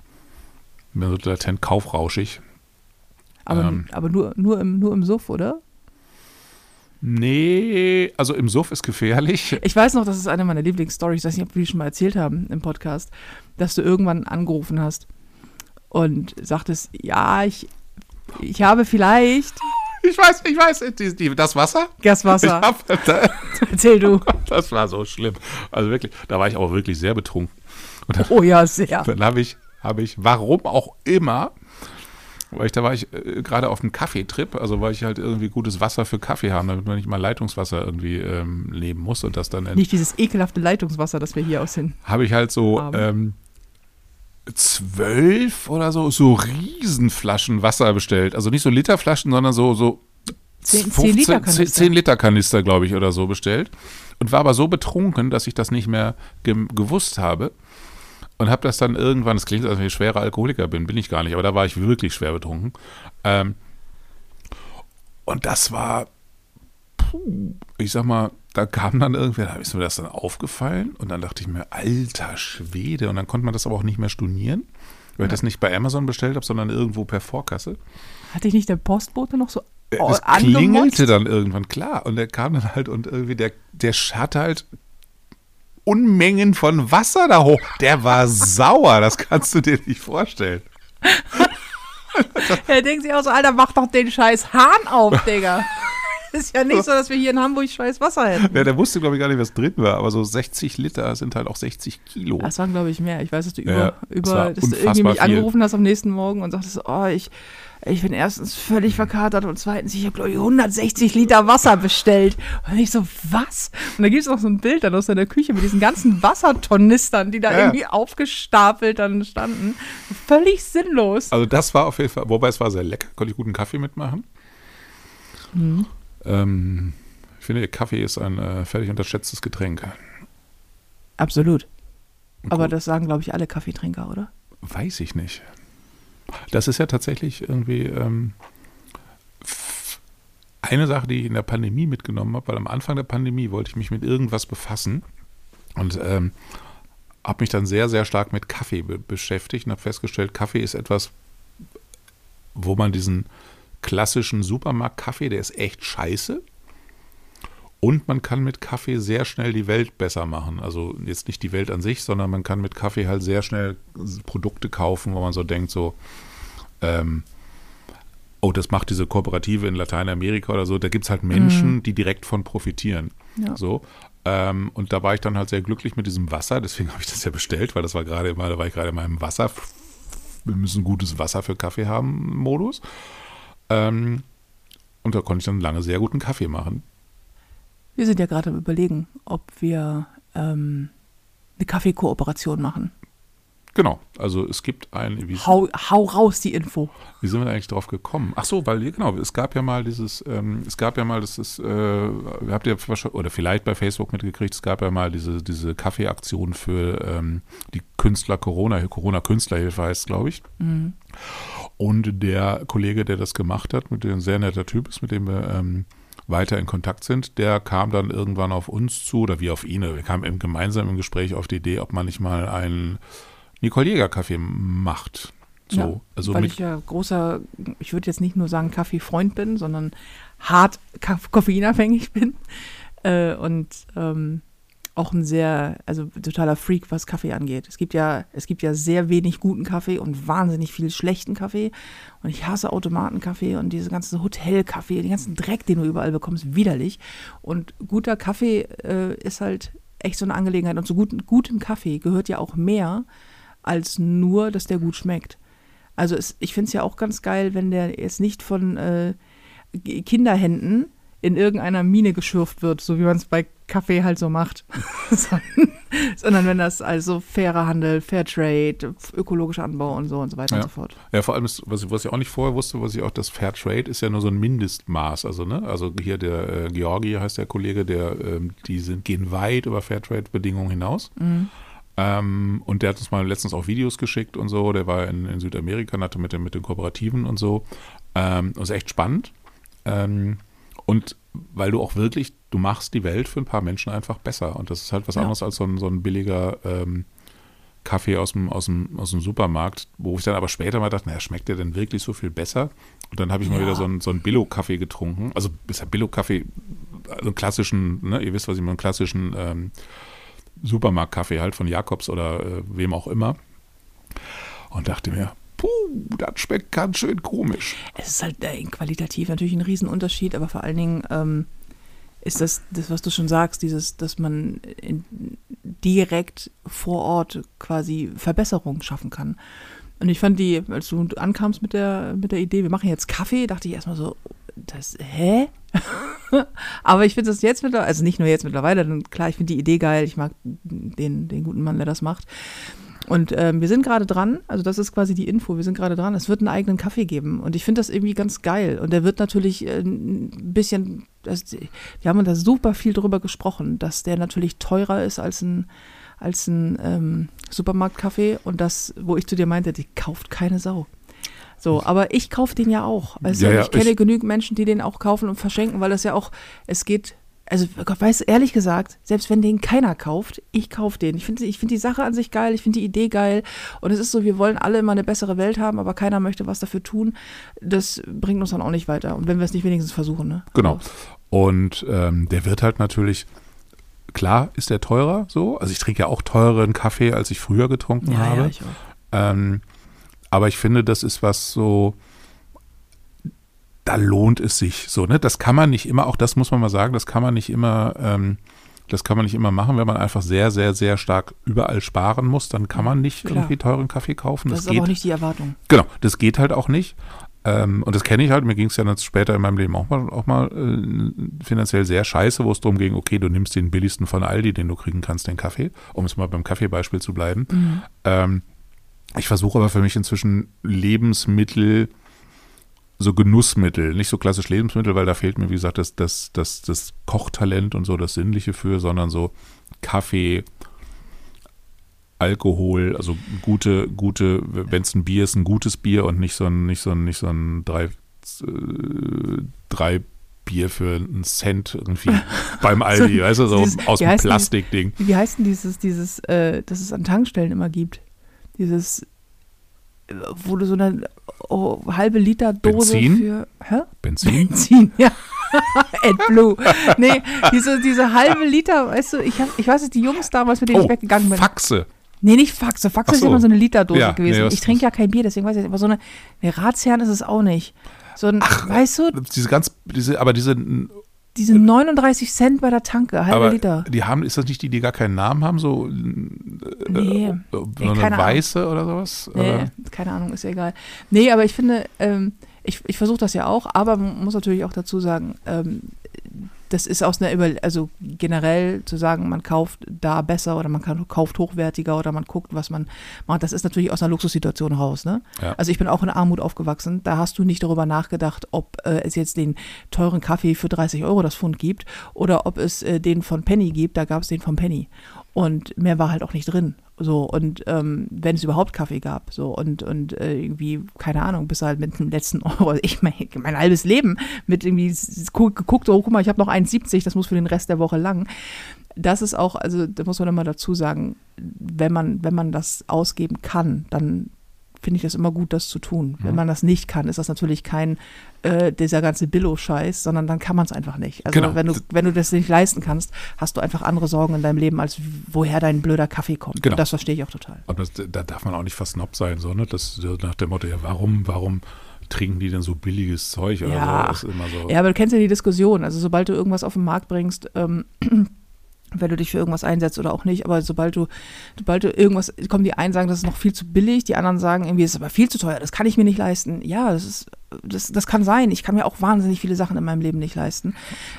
Bin so latent kaufrauschig. Aber, Ähm. aber nur, nur, im, nur im Suff, oder? Nee, also im Suff ist gefährlich. Ich weiß noch, das ist eine meiner Lieblingsstories. Ich weiß nicht, ob wir die schon mal erzählt haben im Podcast, dass du irgendwann angerufen hast und sagtest, ja, ich, ich habe vielleicht Ich weiß, ich weiß, die, die, das Wasser? Ich Gaswasser. hab, Erzähl du. das war so schlimm. Also wirklich, da war ich aber wirklich sehr betrunken. Dann, Oh ja, sehr. dann habe ich, habe ich, warum auch immer, weil ich, da war ich äh, gerade auf einem Kaffeetrip, also weil ich halt irgendwie gutes Wasser für Kaffee haben, damit man nicht mal Leitungswasser irgendwie ähm, nehmen muss und das dann Nicht dieses ekelhafte Leitungswasser, das wir hier aus den. habe ich halt so ähm, zwölf oder so, so Riesenflaschen Wasser bestellt. Also nicht so Literflaschen, sondern so, so Zehn- zehn Liter Kanister. 10 Liter Kanister, glaube ich, oder so bestellt. Und war aber so betrunken, dass ich das nicht mehr ge gewusst habe. Und habe das dann irgendwann, das klingt, als wenn ich schwerer Alkoholiker bin, bin ich gar nicht, aber da war ich wirklich schwer betrunken. Ähm, und das war, puh, ich sag mal, da kam dann irgendwer, da ist mir das dann aufgefallen und dann dachte ich mir, alter Schwede. Und dann konnte man das aber auch nicht mehr stornieren, weil ich das nicht bei Amazon bestellt habe, sondern irgendwo per Vorkasse. Hatte ich nicht der Postbote noch so oh, Es angemotzt? klingelte dann irgendwann, klar. Und der kam dann halt und irgendwie, der, der hatte halt Unmengen von Wasser da hoch. Der war sauer, das kannst du dir nicht vorstellen. *laughs* Er denkt sich auch so, Alter, mach doch den scheiß Hahn auf, Digga. *laughs* Ist ja nicht so, dass wir hier in Hamburg scheiß Wasser hätten. Ja, der wusste, glaube ich, gar nicht, was drin war, aber so 60 Liter sind halt auch 60 Kilo. Das waren, glaube ich, mehr. Ich weiß, dass du über, Ja, über dass du irgendwie mich angerufen hast am nächsten Morgen und sagtest, oh, ich, ich bin erstens völlig verkatert und zweitens, ich habe, glaube ich, 160 Liter Wasser bestellt. Und ich so, was? Und da gibt es noch so ein Bild dann aus deiner Küche mit diesen ganzen Wassertornistern, die da Ja. irgendwie aufgestapelt dann standen. Völlig sinnlos. Also das war auf jeden Fall, wobei es war sehr lecker, konnte ich guten Kaffee mitmachen. Mhm. Ähm, ich finde, Kaffee ist ein äh, völlig unterschätztes Getränk. Absolut. Aber Gut. das sagen, glaube ich, alle Kaffeetrinker, oder? Weiß ich nicht. Das ist ja tatsächlich irgendwie ähm, eine Sache, die ich in der Pandemie mitgenommen habe, weil am Anfang der Pandemie wollte ich mich mit irgendwas befassen und ähm, habe mich dann sehr, sehr stark mit Kaffee be beschäftigt und habe festgestellt, Kaffee ist etwas, wo man diesen klassischen Supermarkt-Kaffee, der ist echt scheiße. Und man kann mit Kaffee sehr schnell die Welt besser machen. Also jetzt nicht die Welt an sich, sondern man kann mit Kaffee halt sehr schnell Produkte kaufen, wo man so denkt, so, ähm, oh, das macht diese Kooperative in Lateinamerika oder so. Da gibt es halt Menschen, mm. die direkt von profitieren. Ja. So. Ähm, und da war ich dann halt sehr glücklich mit diesem Wasser. Deswegen *laughs* habe ich das ja bestellt, weil das war gerade immer, da war ich gerade in meinem Wasser. Wir müssen gutes Wasser für Kaffee haben, Modus. Ähm, und da konnte ich dann lange sehr guten Kaffee machen. Wir sind ja gerade am Überlegen, ob wir ähm, eine Kaffeekooperation machen. Genau, also es gibt ein. Hau, hau, raus die Info. Wie sind wir eigentlich drauf gekommen? Ach so, weil genau, es gab ja mal dieses, ähm, es gab ja mal, das ist, äh, habt ihr oder vielleicht bei Facebook mitgekriegt, es gab ja mal diese, diese Kaffeeaktion für ähm, die Künstler Corona, Corona Künstlerhilfe heißt, glaube ich. Mhm. Und der Kollege, der das gemacht hat, mit dem ein sehr netter Typ ist, mit dem wir ähm, weiter in Kontakt sind, der kam dann irgendwann auf uns zu oder wir auf ihn. Wir kamen im gemeinsamen Gespräch auf die Idee, ob man nicht mal einen Nicole Jäger Kaffee macht. So, ja, also weil ich ja großer, ich würde jetzt nicht nur sagen Kaffeefreund bin, sondern hart koffeinabhängig bin äh, und ähm, auch ein sehr, also totaler Freak, was Kaffee angeht. Es gibt ja, es gibt ja sehr wenig guten Kaffee und wahnsinnig viel schlechten Kaffee. Und ich hasse Automatenkaffee und diese ganze Hotelkaffee, den ganzen Dreck, den du überall bekommst, widerlich. Und guter Kaffee äh, ist halt echt so eine Angelegenheit. Und zu guten, gutem Kaffee gehört ja auch mehr als nur, dass der gut schmeckt. Also es, ich finde es ja auch ganz geil, wenn der jetzt nicht von äh, Kinderhänden in irgendeiner Mine geschürft wird, so wie man es bei Kaffee halt so macht. *laughs* Sondern wenn das also fairer Handel, Fairtrade, ökologischer Anbau und so und so weiter ja. und so fort. Ja, vor allem, ist, was, was ich auch nicht vorher wusste, was ich auch, das Fairtrade ist ja nur so ein Mindestmaß. Also, ne, also hier der äh, Georgi heißt der Kollege, der, ähm, die sind, gehen weit über Fairtrade-Bedingungen hinaus. Mhm. Ähm, und der hat uns mal letztens auch Videos geschickt und so. Der war in, in Südamerika, hatte mit, den, mit den Kooperativen und so. Ähm, das ist echt spannend. Ähm, und weil du auch wirklich, du machst die Welt für ein paar Menschen einfach besser. Und das ist halt was ja. anderes als so ein, so ein billiger ähm, Kaffee aus dem, aus, dem, aus dem Supermarkt, wo ich dann aber später mal dachte, naja, schmeckt der denn wirklich so viel besser? Und dann habe ich ja. mal wieder so einen, so einen Billo-Kaffee getrunken. Also ist ja Billo-Kaffee, also einen klassischen, ne, ihr wisst, was ich meine, einen klassischen ähm, Supermarktkaffee halt von Jakobs oder äh, wem auch immer. Und dachte mir, puh, das schmeckt ganz schön komisch. Es ist halt äh, qualitativ natürlich ein Riesenunterschied, aber vor allen Dingen ähm, ist das, das, was du schon sagst, dieses, dass man in, direkt vor Ort quasi Verbesserungen schaffen kann. Und ich fand die, als du ankamst mit der, mit der Idee, wir machen jetzt Kaffee, dachte ich erstmal so, das, hä? *laughs* Aber ich finde das jetzt mittlerweile, also nicht nur jetzt mittlerweile, denn klar, ich finde die Idee geil, ich mag den, den guten Mann, der das macht. Und ähm, wir sind gerade dran, also das ist quasi die Info, wir sind gerade dran, es wird einen eigenen Kaffee geben. Und ich finde das irgendwie ganz geil. Und der wird natürlich äh, ein bisschen, das, wir haben da super viel drüber gesprochen, dass der natürlich teurer ist als ein, als ein ähm, Supermarktkaffee. Und das, wo ich zu dir meinte, die kauft keine Sau. So, aber ich kaufe den ja auch. Also ja, ja, ich kenne ich, genügend Menschen, die den auch kaufen und verschenken, weil das ja auch, es geht, also weiß ehrlich gesagt, selbst wenn den keiner kauft, ich kaufe den. Ich finde ich find die Sache an sich geil, ich finde die Idee geil. Und es ist so, wir wollen alle immer eine bessere Welt haben, aber keiner möchte was dafür tun. Das bringt uns dann auch nicht weiter. Und wenn wir es nicht wenigstens versuchen, ne? Genau. Und ähm, der wird halt natürlich klar ist der teurer so. Also ich trinke ja auch teureren Kaffee, als ich früher getrunken ja, habe. Ja, ich auch. Ähm, aber ich finde, das ist was so, da lohnt es sich so, ne? Das kann man nicht immer, auch das muss man mal sagen, das kann man nicht immer, ähm, das kann man nicht immer machen, wenn man einfach sehr, sehr, sehr stark überall sparen muss, dann kann man nicht Klar. irgendwie teuren Kaffee kaufen. Das, das ist geht, aber auch nicht die Erwartung. Genau, das geht halt auch nicht. Ähm, und das kenne ich halt, mir ging es ja dann später in meinem Leben auch mal, auch mal äh, finanziell sehr scheiße, wo es darum ging, okay, du nimmst den billigsten von Aldi, den du kriegen kannst, den Kaffee, um es mal beim Kaffeebeispiel zu bleiben. Mhm. Ähm, ich versuche aber für mich inzwischen Lebensmittel, so Genussmittel, nicht so klassisch Lebensmittel, weil da fehlt mir, wie gesagt, das, das, das, das Kochtalent und so das Sinnliche für, sondern so Kaffee, Alkohol, also gute, gute, wenn es ein Bier ist, ein gutes Bier und nicht so ein, nicht so ein, nicht so ein drei, äh, drei Weißbier für einen Cent irgendwie *laughs* beim Aldi, So weißt du, so dieses- aus dem Plastikding. Wie heißt denn dieses, dieses, äh, das es an Tankstellen immer gibt? Dieses, wo du so eine oh, halbe Liter Dose Benzin? für. Hä? Benzin? Benzin, *laughs* ja. AdBlue. Nee, diese, diese halbe Liter, weißt du, ich, hab, ich weiß nicht, die Jungs damals, mit denen Oh, ich weggegangen bin. Faxe. Nee, nicht Faxe. Faxe Ach ist so. immer so eine Literdose Ja, gewesen. nee, ich trinke ja kein Bier, deswegen weiß ich nicht. Aber so eine, eine Ratsherrn ist es auch nicht. So ein, weißt du, Diese ganz, diese, aber diese, diese 39 Cent bei der Tanke, halbe aber Liter. die haben, ist das nicht die, die gar keinen Namen haben, so, Nee. äh, so eine keine Ahnung. weiße oder sowas? Nee, Oder? keine Ahnung, ist ja egal. Nee, aber ich finde, ähm, ich, ich versuche das ja auch, aber man muss natürlich auch dazu sagen, ähm, das ist aus einer Über also generell zu sagen, man kauft da besser oder man kann, kauft hochwertiger oder man guckt, was man macht. Das ist natürlich aus einer Luxussituation raus. Ne? Ja. Also ich bin auch in Armut aufgewachsen. Da hast du nicht darüber nachgedacht, ob äh, es jetzt den teuren Kaffee für 30 Euro das Pfund gibt oder ob es äh, den von Penny gibt. Da gab es den von Penny. Und mehr war halt auch nicht drin. So, und ähm, wenn es überhaupt Kaffee gab, so, und, und äh, irgendwie, keine Ahnung, bis halt mit dem letzten *laughs* Euro, ich mein, mein halbes Leben mit irgendwie geguckt, oh, guck mal, ich habe noch 1,70, das muss für den Rest der Woche lang. Das ist auch, also da muss man immer dazu sagen, wenn man, wenn man das ausgeben kann, dann finde ich das immer gut, das zu tun. Wenn man das nicht kann, ist das natürlich kein äh, dieser ganze Billo-Scheiß, sondern dann kann man es einfach nicht. Also Genau. wenn du, wenn du das nicht leisten kannst, hast du einfach andere Sorgen in deinem Leben, als woher dein blöder Kaffee kommt. Genau. Und das verstehe ich auch total. Aber das, da darf man auch nicht versnobt sein, so, ne? Das nach dem Motto, ja, warum, warum trinken die denn so billiges Zeug oder Ja. so? Das ist immer so. Ja, aber du kennst ja die Diskussion. Also sobald du irgendwas auf den Markt bringst, ähm, *clears throat* wenn du dich für irgendwas einsetzt oder auch nicht, aber sobald du, sobald du irgendwas, kommen die einen sagen, das ist noch viel zu billig, die anderen sagen, irgendwie ist es aber viel zu teuer, das kann ich mir nicht leisten. Ja, das ist, das, das kann sein. Ich kann mir auch wahnsinnig viele Sachen in meinem Leben nicht leisten.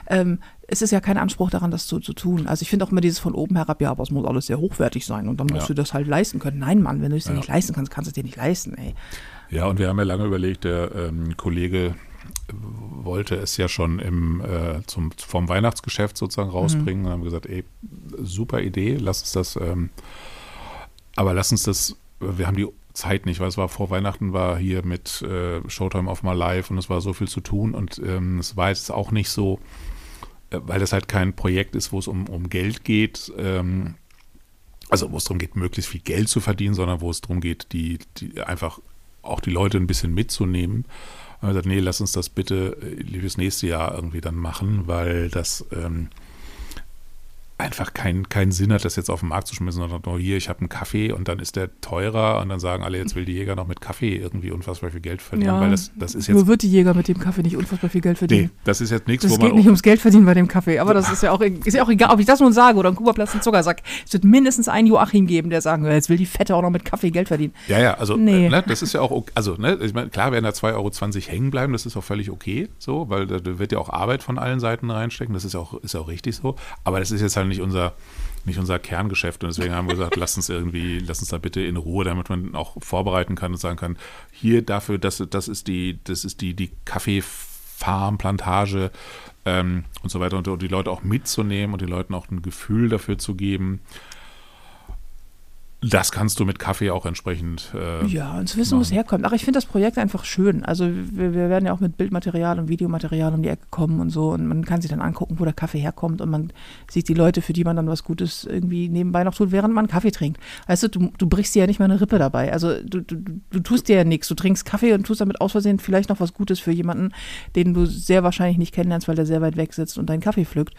Ähm, es ist ja kein Anspruch daran, das zu, zu tun. Also ich finde auch immer dieses von oben herab, ja, aber es muss alles sehr hochwertig sein und dann musst Ja. du das halt leisten können. Nein, Mann, wenn du es dir Ja. nicht leisten kannst, kannst du es dir nicht leisten, ey. Ja, und wir haben ja lange überlegt, der ähm, Kollege wollte es ja schon im, äh, zum, vom Weihnachtsgeschäft sozusagen rausbringen. Und haben gesagt, ey, super Idee, lass uns das, ähm, aber lass uns das, wir haben die Zeit nicht, weil es war vor Weihnachten, war hier mit äh, Showtime auf mal live und es war so viel zu tun und ähm, es war jetzt auch nicht so, äh, weil das halt kein Projekt ist, wo es um, um Geld geht, ähm, also wo es darum geht, möglichst viel Geld zu verdienen, sondern wo es darum geht, die, die einfach auch die Leute ein bisschen mitzunehmen. Und wir haben gesagt, nee, lass uns das bitte äh, fürs nächste Jahr irgendwie dann machen, weil das ähm, einfach keinen keinen Sinn hat, das jetzt auf den Markt zu schmissen, sondern nur hier, ich habe einen Kaffee und dann ist der teurer und dann sagen alle, jetzt will die Jäger noch mit Kaffee irgendwie unfassbar viel Geld verdienen, weil das, das ist nur jetzt, wird die Jäger mit dem Kaffee nicht unfassbar viel Geld verdienen. nee, das ist jetzt nichts, Das wo geht man nicht ums Geld verdienen bei dem Kaffee, aber das ist ja auch, ist ja auch egal, ob ich das nun sage oder ein Kuba-Platz einen Zuckersack. Es wird mindestens einen Joachim geben, der sagen will, jetzt will die Fette auch noch mit Kaffee Geld verdienen. Ja, ja, also Nee. äh, ne, das ist ja auch, ok- also ne, ich meine, klar werden da 2,20 Euro hängen bleiben, das ist auch völlig okay, so, weil da wird ja auch Arbeit von allen Seiten reinstecken, das ist ja auch, ist ja auch richtig so, aber das ist jetzt halt nicht unser, nicht unser Kerngeschäft. Und deswegen haben wir gesagt, lass uns irgendwie, lass uns da bitte in Ruhe, damit man auch vorbereiten kann und sagen kann, hier dafür, das, das ist die, das ist die, die Kaffeefarm, Plantage ähm, und so weiter. Und, und die Leute auch mitzunehmen und den Leuten auch ein Gefühl dafür zu geben, das kannst du mit Kaffee auch entsprechend. Äh, Ja, und zu wissen, wo es herkommt. Ach, ich finde das Projekt einfach schön. Also wir, wir werden ja auch mit Bildmaterial und Videomaterial um die Ecke kommen und so. Und man kann sich dann angucken, wo der Kaffee herkommt. Und man sieht die Leute, für die man dann was Gutes irgendwie nebenbei noch tut, während man Kaffee trinkt. Weißt du, du, du brichst dir ja nicht mal eine Rippe dabei. Also du, du, du tust dir ja nichts. Du trinkst Kaffee und tust damit aus Versehen vielleicht noch was Gutes für jemanden, den du sehr wahrscheinlich nicht kennenlernst, weil der sehr weit weg sitzt und deinen Kaffee pflückt.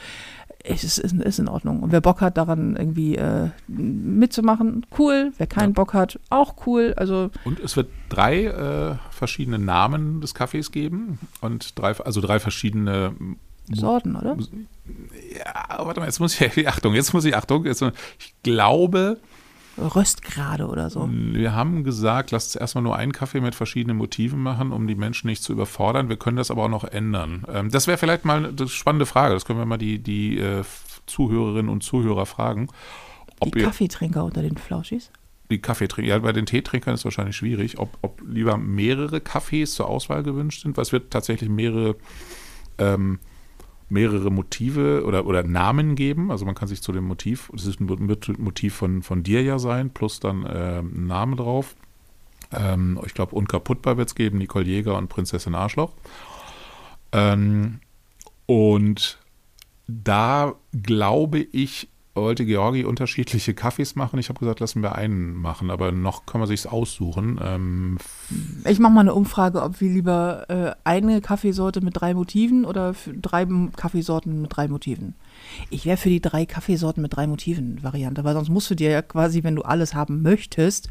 Es ist, ist, ist in Ordnung. Und wer Bock hat, daran irgendwie äh, mitzumachen, cool. Wer keinen Ja. Bock hat, auch cool. Also Und es wird drei äh, verschiedene Namen des Kaffees geben und drei, also drei verschiedene. Sorten, oder? Ja, warte mal, jetzt muss ich, *laughs* Achtung, jetzt muss ich, Achtung, jetzt, ich glaube, Röstgrade oder so. wir haben gesagt, lasst uns erstmal nur einen Kaffee mit verschiedenen Motiven machen, um die Menschen nicht zu überfordern. Wir können das aber auch noch ändern. Ähm, das wäre vielleicht mal eine spannende Frage. Das können wir mal die, die äh, Zuhörerinnen und Zuhörer fragen. Ob Die Kaffeetrinker unter den Flauschis. die Kaffeetrinker, ja, bei den Teetrinkern ist es wahrscheinlich schwierig, ob, ob lieber mehrere Kaffees zur Auswahl gewünscht sind, weil es wird tatsächlich mehrere, ähm, mehrere Motive oder, oder Namen geben. Also man kann sich zu dem Motiv, das ist ein Mot- Motiv von, von dir ja sein, plus dann ähm, ein Name drauf. Ähm, ich glaube, unkaputtbar wird es geben, Nicole Jäger und Prinzessin Arschloch. Ähm, Und da glaube ich, wollte Georgi unterschiedliche Kaffees machen. Ich habe gesagt, lassen wir einen machen, aber noch kann man sich's aussuchen. Ähm, Ich mache mal eine Umfrage, ob wir lieber äh, eine Kaffeesorte mit drei Motiven oder drei Kaffeesorten mit drei Motiven. Ich wäre für die drei Kaffeesorten mit drei Motiven Variante, weil sonst musst du dir ja quasi, wenn du alles haben möchtest,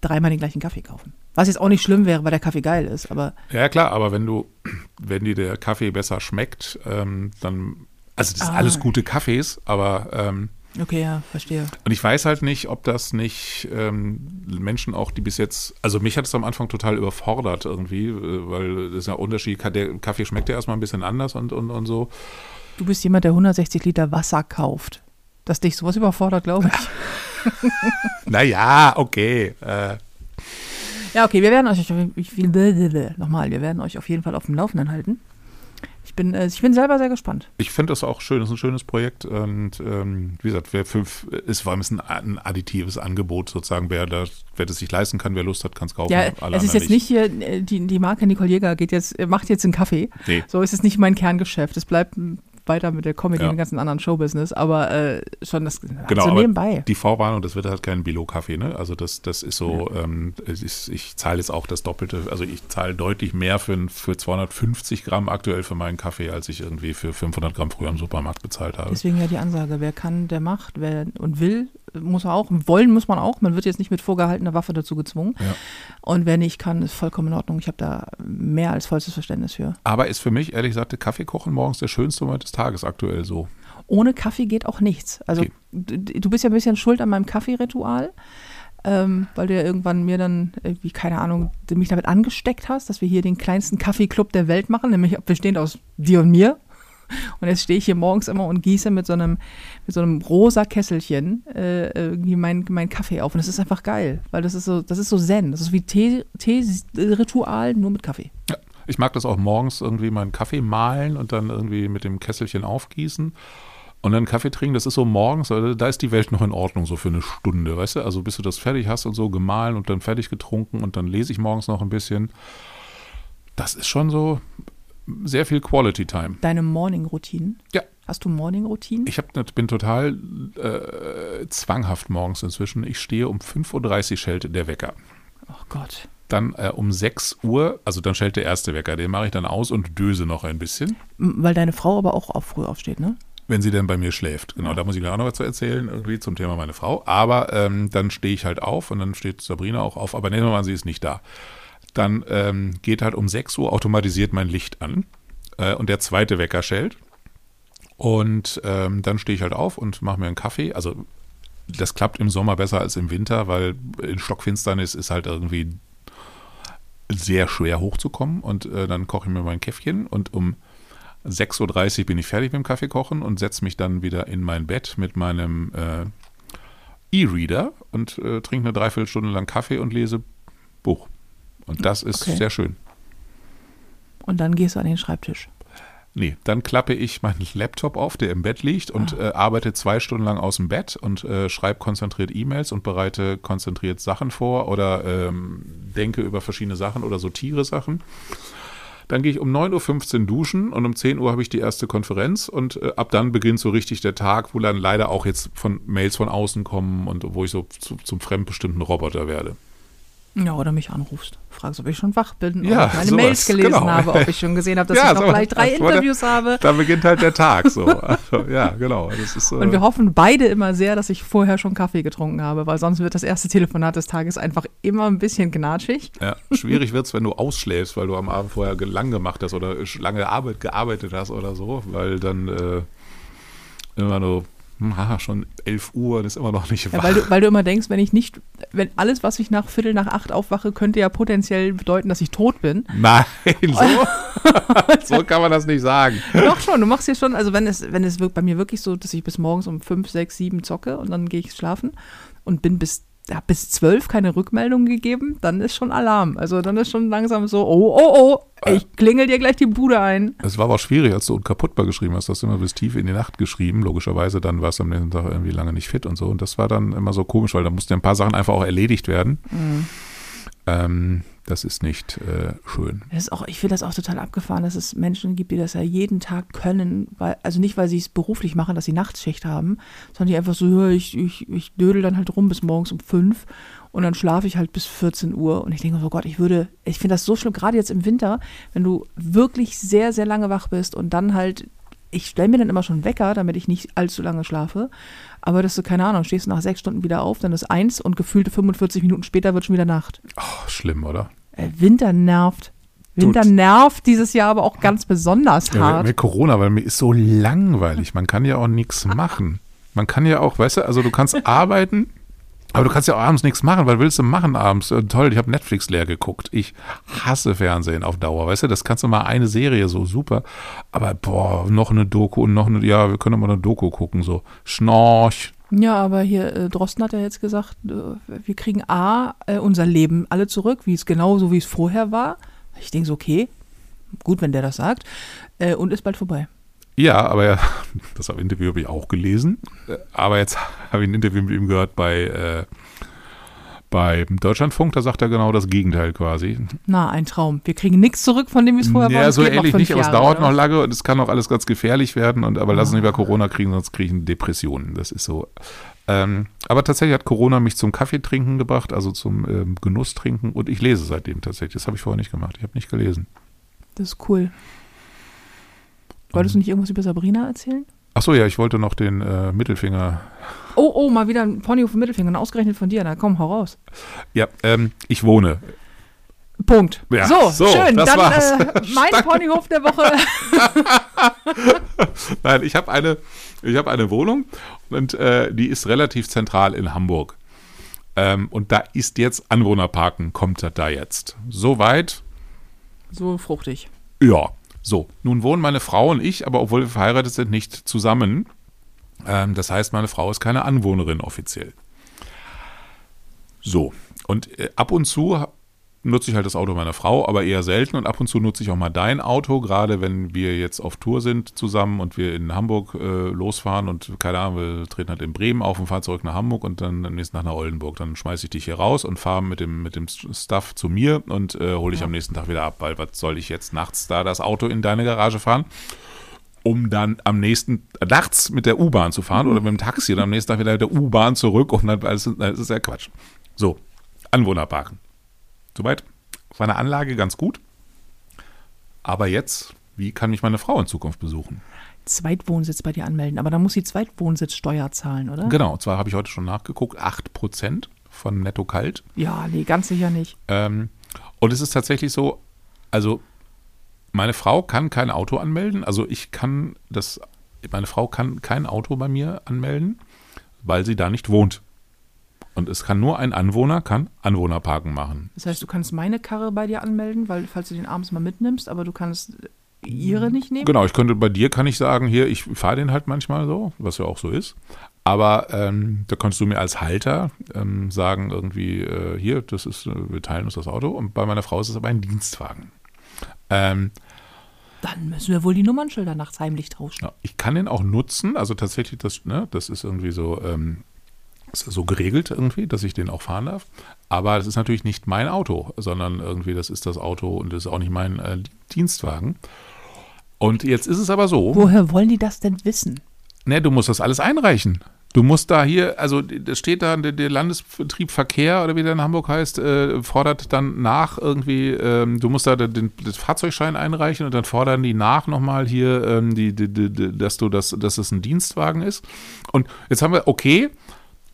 dreimal den gleichen Kaffee kaufen. Was jetzt auch nicht schlimm wäre, weil der Kaffee geil ist, aber ja klar, aber wenn du, *clears throat* wenn dir der Kaffee besser schmeckt, ähm, dann, also das sind Ah. alles gute Kaffees, aber ähm, okay, ja, verstehe. Und ich weiß halt nicht, ob das nicht ähm, Menschen auch, die bis jetzt, also mich hat es am Anfang total überfordert irgendwie, äh, weil das ist ja Unterschied, der Kaffee schmeckt ja erstmal ein bisschen anders und, und, und so. Du bist jemand, der 160 Liter Wasser kauft. Dass dich sowas überfordert, glaube ich. *laughs* Naja, okay. Äh, Ja, okay, wir werden euch, nochmal, wir werden euch auf jeden Fall auf dem Laufenden halten. Ich bin, äh, ich bin selber sehr gespannt. ich finde das auch schön, das ist ein schönes Projekt und ähm, wie gesagt, wer fünf, ist vor allem ist ein, ein additives Angebot sozusagen, wer das, wer das sich leisten kann, wer Lust hat, kann es kaufen. Ja, es ist jetzt nicht hier, äh, die, die Marke Nicole Jäger geht jetzt, äh, macht jetzt einen Kaffee. Nee. So ist es nicht mein Kerngeschäft. Es bleibt weiter mit der Comedy Ja. und dem ganzen anderen Showbusiness, aber äh, schon das Genau, so nebenbei. die Vorwarnung, das wird halt kein Bilo-Kaffee, ne? Also das, das ist so, ähm, es ist, ich zahle jetzt auch das Doppelte, also ich zahle deutlich mehr für, für 250 Gramm aktuell für meinen Kaffee, als ich irgendwie für 500 Gramm früher im Supermarkt bezahlt habe. Deswegen ja die Ansage, wer kann, der macht, wer und will, muss er auch. Wollen muss man auch. Man wird jetzt nicht mit vorgehaltener Waffe dazu gezwungen. Ja. Und wer nicht kann, ist vollkommen in Ordnung. Ich habe da mehr als vollstes Verständnis für. Aber ist für mich, ehrlich gesagt, der Kaffee kochen morgens der schönste Moment des Tages aktuell so. Ohne Kaffee geht auch nichts. Also Okay. du, du bist ja ein bisschen schuld an meinem Kaffeeritual, ähm, weil du ja irgendwann mir dann irgendwie, keine Ahnung, mich damit angesteckt hast, dass wir hier den kleinsten Kaffeeclub der Welt machen, nämlich bestehend aus dir und mir. Und jetzt stehe ich hier morgens immer und gieße mit so einem, mit so einem rosa Kesselchen äh, irgendwie meinen mein Kaffee auf. Und das ist einfach geil, weil das ist so, das ist so Zen. Das ist wie Tee- Tee-Ritual, nur mit Kaffee. Ja. Ich mag das auch morgens irgendwie meinen Kaffee mahlen und dann irgendwie mit dem Kesselchen aufgießen und dann Kaffee trinken. Das ist so morgens, also da ist die Welt noch in Ordnung, so für eine Stunde, weißt du? Also bis du das fertig hast und so gemahlen und dann fertig getrunken und dann lese ich morgens noch ein bisschen. Das ist schon so sehr viel Quality Time. Deine Morning-Routinen. Ja. Hast du Morning-Routinen? Ich hab, bin total äh, zwanghaft morgens inzwischen. Ich stehe um 5.30 Uhr schellte der Wecker. Oh Gott. Dann äh, um 6 Uhr, also dann schellt der erste Wecker, den mache ich dann aus und döse noch ein bisschen. Weil deine Frau aber auch auf früh aufsteht, ne? Wenn sie denn bei mir schläft. Genau, da muss ich gleich auch noch was zu erzählen, irgendwie zum Thema meine Frau. Aber ähm, dann stehe ich halt auf und dann steht Sabrina auch auf. Aber nehmen wir mal, sie ist nicht da. Dann ähm, geht halt um 6 Uhr automatisiert mein Licht an äh, und der zweite Wecker schellt. Und ähm, dann stehe ich halt auf und mache mir einen Kaffee. Also das klappt im Sommer besser als im Winter, weil in Stockfinsternis ist halt irgendwie sehr schwer hochzukommen. Und äh, dann koche ich mir mein Käffchen und um 6.30 Uhr bin ich fertig mit dem Kaffee kochen und setze mich dann wieder in mein Bett mit meinem äh, E-Reader und äh, trinke eine Dreiviertelstunde lang Kaffee und lese Buch. Und das ist Okay. sehr schön. Und dann gehst du an den Schreibtisch. Nee, dann klappe ich meinen Laptop auf, der im Bett liegt und äh, arbeite zwei Stunden lang aus dem Bett und äh, schreibe konzentriert E-Mails und bereite konzentriert Sachen vor oder ähm, denke über verschiedene Sachen oder sortiere Sachen. Dann gehe ich um 9.15 Uhr duschen und um 10 Uhr habe ich die erste Konferenz und äh, ab dann beginnt so richtig der Tag, wo dann leider auch jetzt von Mails von außen kommen und wo ich so zu, zum fremdbestimmten Roboter werde. Ja, oder mich anrufst. Fragst, ob ich schon wach bin, Ja, ob ich meine sowas, Mails gelesen genau. habe, ob ich *laughs* schon gesehen habe, dass Ja, ich noch so, gleich drei Interviews habe. Da beginnt halt der Tag so. *laughs* Also, ja, genau. Ist, äh, Und wir hoffen beide immer sehr, dass ich vorher schon Kaffee getrunken habe, weil sonst wird das erste Telefonat des Tages einfach immer ein bisschen gnatschig. Ja, schwierig wird es, wenn du ausschläfst, weil du am Abend vorher lang gemacht hast oder lange Arbeit gearbeitet hast oder so, weil dann äh, immer nur, hm, haha, schon 11 Uhr, das ist immer noch nicht Ja, wach. weil, du, weil du immer denkst, wenn ich nicht, wenn alles, was ich nach Viertel nach acht aufwache, könnte ja potenziell bedeuten, dass ich tot bin. Nein, so, *laughs* so kann man das nicht sagen. Doch schon, du machst ja schon, also wenn es, wenn es bei mir wirklich so, dass ich bis morgens um fünf, sechs, sieben zocke und dann gehe ich schlafen und bin bis, ja, bis zwölf keine Rückmeldung gegeben, dann ist schon Alarm. Also dann ist schon langsam so, oh, oh, oh, ich klingel dir gleich die Bude ein. Es war aber auch schwierig, als du unkaputtbar geschrieben hast. Du hast immer bis tief in die Nacht geschrieben. Logischerweise, dann warst du am nächsten Tag irgendwie lange nicht fit und so. Und das war dann immer so komisch, weil da mussten ja ein paar Sachen einfach auch erledigt werden. Ähm, das ist nicht äh, schön. Das ist auch, ich finde das auch total abgefahren, dass es Menschen gibt, die das ja jeden Tag können, weil, also nicht, weil sie es beruflich machen, dass sie Nachtschicht haben, sondern die einfach so, ich, ich, ich dödel dann halt rum bis morgens um fünf und dann schlafe ich halt bis 14 Uhr und ich denke, oh Gott, ich würde, ich finde das so schlimm, gerade jetzt im Winter, wenn du wirklich sehr, sehr lange wach bist und dann halt, ich stelle mir dann immer schon Wecker, damit ich nicht allzu lange schlafe, aber dass du, keine Ahnung, stehst du nach sechs Stunden wieder auf, dann ist eins und gefühlte 45 Minuten später wird schon wieder Nacht. Oh, schlimm, oder? Äh, Winter nervt. Winter Tut. nervt dieses Jahr aber auch ganz besonders Ja, hart. mit Corona, weil mir ist so langweilig. Man kann ja auch nichts machen. Man kann ja auch, weißt du, also du kannst *laughs* arbeiten, aber du kannst ja auch abends nichts machen. Was willst du machen abends? Äh, Toll, ich habe Netflix leer geguckt. Ich hasse Fernsehen auf Dauer, weißt du, das kannst du mal eine Serie so super, aber boah, noch eine Doku und noch eine, ja, wir können mal eine Doku gucken, so Schnorch. Ja, aber hier, äh, Drosten hat ja jetzt gesagt, äh, wir kriegen A, äh, unser Leben alle zurück, wie es genau so wie es vorher war. Ich denke so, okay, gut, wenn der das sagt. Äh, und ist bald vorbei. Ja, aber ja, *laughs* das Interview habe ich auch gelesen. Äh, Aber jetzt *laughs* habe ich ein Interview mit ihm gehört bei, äh, bei Deutschlandfunk, da sagt er genau das Gegenteil quasi. Na, ein Traum. Wir kriegen nichts zurück, von dem wie es vorher war. Ja, so ähnlich nicht, aber es Jahre, dauert oder? noch lange und es kann auch alles ganz gefährlich werden. Und, aber lass uns Ah. nicht über Corona kriegen, sonst kriege ich Depressionen. Das ist so. Ähm, aber tatsächlich hat Corona mich zum Kaffeetrinken gebracht, also zum ähm, Genusstrinken. Und ich lese seitdem tatsächlich. Das habe ich vorher nicht gemacht. Ich habe nicht gelesen. Das ist cool. Wolltest du nicht irgendwas über Sabrina erzählen? Achso, ja, ich wollte noch den äh, Mittelfinger. Oh, oh, mal wieder ein Pony auf dem Mittelfinger. und Ausgerechnet von dir. Na komm, hau raus. Ja, ähm, ich wohne. Punkt. Ja, so, so, schön. das Dann war's. Äh, mein Danke. Ponyhof der Woche. *laughs* Nein, ich habe eine, ich habe eine Wohnung und äh, die ist relativ zentral in Hamburg. Ähm, und da ist jetzt Anwohnerparken, kommt da jetzt. Soweit, so fruchtig. ja. So, nun wohnen meine Frau und ich, aber obwohl wir verheiratet sind, nicht zusammen. Ähm, das heißt, meine Frau ist keine Anwohnerin offiziell. So, und äh, ab und zu nutze ich halt das Auto meiner Frau, aber eher selten. Und ab und zu nutze ich auch mal dein Auto, gerade wenn wir jetzt auf Tour sind zusammen und wir in Hamburg äh, losfahren und keine Ahnung, wir treten halt in Bremen auf und fahren zurück nach Hamburg und dann am nächsten Tag nach Oldenburg. Dann schmeiße ich dich hier raus und fahre mit dem, mit dem Stuff zu mir und äh, hole ich am nächsten Tag wieder ab, weil was soll ich jetzt nachts da das Auto in deine Garage fahren? um dann am nächsten, äh, nachts mit der U-Bahn zu fahren oder mit dem Taxi und am nächsten Tag wieder mit der U-Bahn zurück und dann, ist, das ist ja Quatsch. So, Anwohnerparken. Soweit war eine Anlage ganz gut. Aber jetzt, wie kann ich meine Frau in Zukunft besuchen? Zweitwohnsitz bei dir anmelden. Aber da muss sie Zweitwohnsitzsteuer zahlen, oder? Genau, und zwar habe ich heute schon nachgeguckt, 8% von Netto Kalt. Ja, nee, ganz sicher nicht. Ähm, und es ist tatsächlich so, also meine Frau kann kein Auto anmelden. Also ich kann das, meine Frau kann kein Auto bei mir anmelden, weil sie da nicht wohnt. Und es kann nur ein Anwohner, kann Anwohnerparken machen. Das heißt, du kannst meine Karre bei dir anmelden, weil falls du den abends mal mitnimmst, aber du kannst ihre nicht nehmen. Genau, ich könnte bei dir kann ich sagen, hier, ich fahre den halt manchmal so, was ja auch so ist. Aber ähm, da kannst du mir als Halter ähm, sagen, irgendwie, äh, hier, das ist, äh, wir teilen uns das Auto. Und bei meiner Frau ist es aber ein Dienstwagen. Ähm, Dann müssen wir wohl die Nummernschilder nachts heimlich tauschen. Ja, ich kann den auch nutzen, also tatsächlich, das, ne, das ist irgendwie so, ähm, ist so geregelt irgendwie, dass ich den auch fahren darf. Aber das ist natürlich nicht mein Auto, sondern irgendwie, das ist das Auto und das ist auch nicht mein äh, Dienstwagen. Und jetzt ist es aber so, Woher wollen die das denn wissen? ne, du musst das alles einreichen. Du musst da hier, also das steht da, der, Landesbetrieb Verkehr oder wie der in Hamburg heißt, äh, fordert dann nach irgendwie, ähm, du musst da den, den, Fahrzeugschein einreichen und dann fordern die nach nochmal hier, ähm, die, die, die, dass du das, dass es ein Dienstwagen ist. Und jetzt haben wir, okay,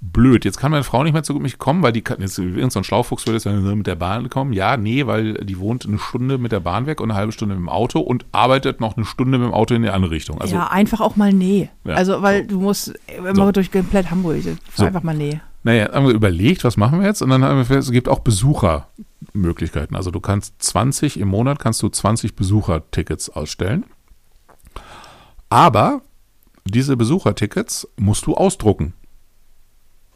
blöd, jetzt kann meine Frau nicht mehr zu mich kommen, weil die kann, jetzt irgendein so ein Schlaufuchs würde jetzt mit der Bahn kommen. Ja, nee, weil die wohnt eine Stunde mit der Bahn weg und eine halbe Stunde mit dem Auto und arbeitet noch eine Stunde mit dem Auto in die andere Richtung. Also ja, einfach auch mal nee. Ja, also, weil so. du musst immer So. durch komplett Hamburg. So. einfach mal nee. Naja, haben wir überlegt, was machen wir jetzt? Und dann haben wir es gibt auch Besuchermöglichkeiten. Also du kannst 20 im Monat kannst du 20 Besuchertickets ausstellen. Aber diese Besuchertickets musst du ausdrucken.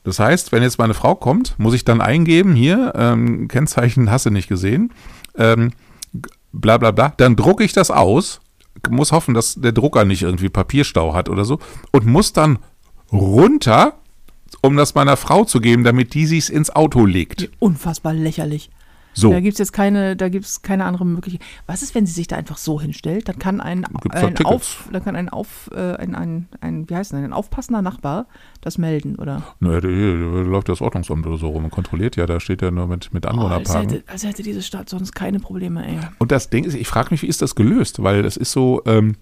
Das heißt, wenn jetzt meine Frau kommt, muss ich dann eingeben, hier, ähm, Kennzeichen hast du nicht gesehen, ähm, bla bla bla, dann drucke ich das aus, muss hoffen, dass der Drucker nicht irgendwie Papierstau hat oder so und muss dann runter um das meiner Frau zu geben, damit die sich's ins Auto legt. Unfassbar lächerlich. So. Da gibt es jetzt keine, da gibt's keine andere Möglichkeit. Was ist, wenn sie sich da einfach so hinstellt? Dann kann ein, Gibt's da ein Tickets? auf, dann kann ein auf, äh, ein, ein, ein, wie heißt denn, ein aufpassender Nachbar das melden, oder? Naja, da, da läuft das Ordnungsamt oder so rum und kontrolliert ja, da steht ja nur mit, mit Oh, als, Anwohnerparken. hätte, als hätte diese Stadt sonst keine Probleme, ey. Und das Ding ist, ich frage mich, wie ist das gelöst? Weil das ist so, ähm,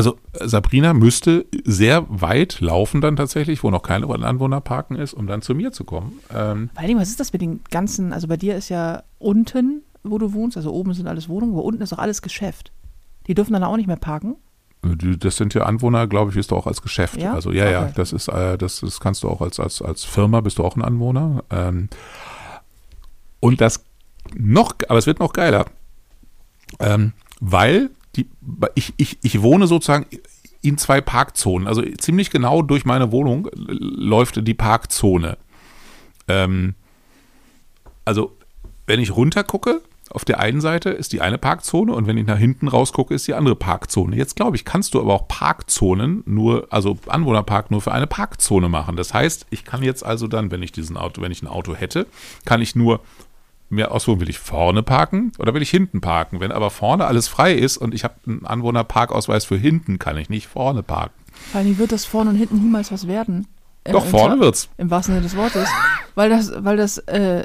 also Sabrina müsste sehr weit laufen dann tatsächlich, wo noch kein Anwohnerparken ist, um dann zu mir zu kommen. Ähm, Vor allem, was ist das mit den ganzen, also bei dir ist ja unten, wo du wohnst, also oben sind alles Wohnungen, aber unten ist auch alles Geschäft. Die dürfen dann auch nicht mehr parken. das sind ja Anwohner, glaube ich, bist du auch als Geschäft. Ja? Also ja, ja, Okay. das ist, äh, das, das kannst du auch als, als, als Firma, bist du auch ein Anwohner. Ähm, und das noch, aber es wird noch geiler, ähm, weil die, ich, ich, ich wohne sozusagen in zwei Parkzonen. Also ziemlich genau durch meine Wohnung läuft die Parkzone. Ähm, also wenn ich runter gucke, auf der einen Seite ist die eine Parkzone und wenn ich nach hinten rausgucke, ist die andere Parkzone. Jetzt glaube ich, kannst du aber auch Parkzonen nur, also Anwohnerpark nur für eine Parkzone machen. Das heißt, ich kann jetzt also dann, wenn ich diesen Auto, wenn ich ein Auto hätte, kann ich nur mir aussuchen, will ich vorne parken oder will ich hinten parken. Wenn aber vorne alles frei ist und ich habe einen Anwohnerparkausweis für hinten, kann ich nicht vorne parken. Vor allem wird das vorne und hinten niemals was werden. Im- Doch, im vorne Tra- wird's. Im wahrsten Sinne des Wortes. Weil das, weil das, äh,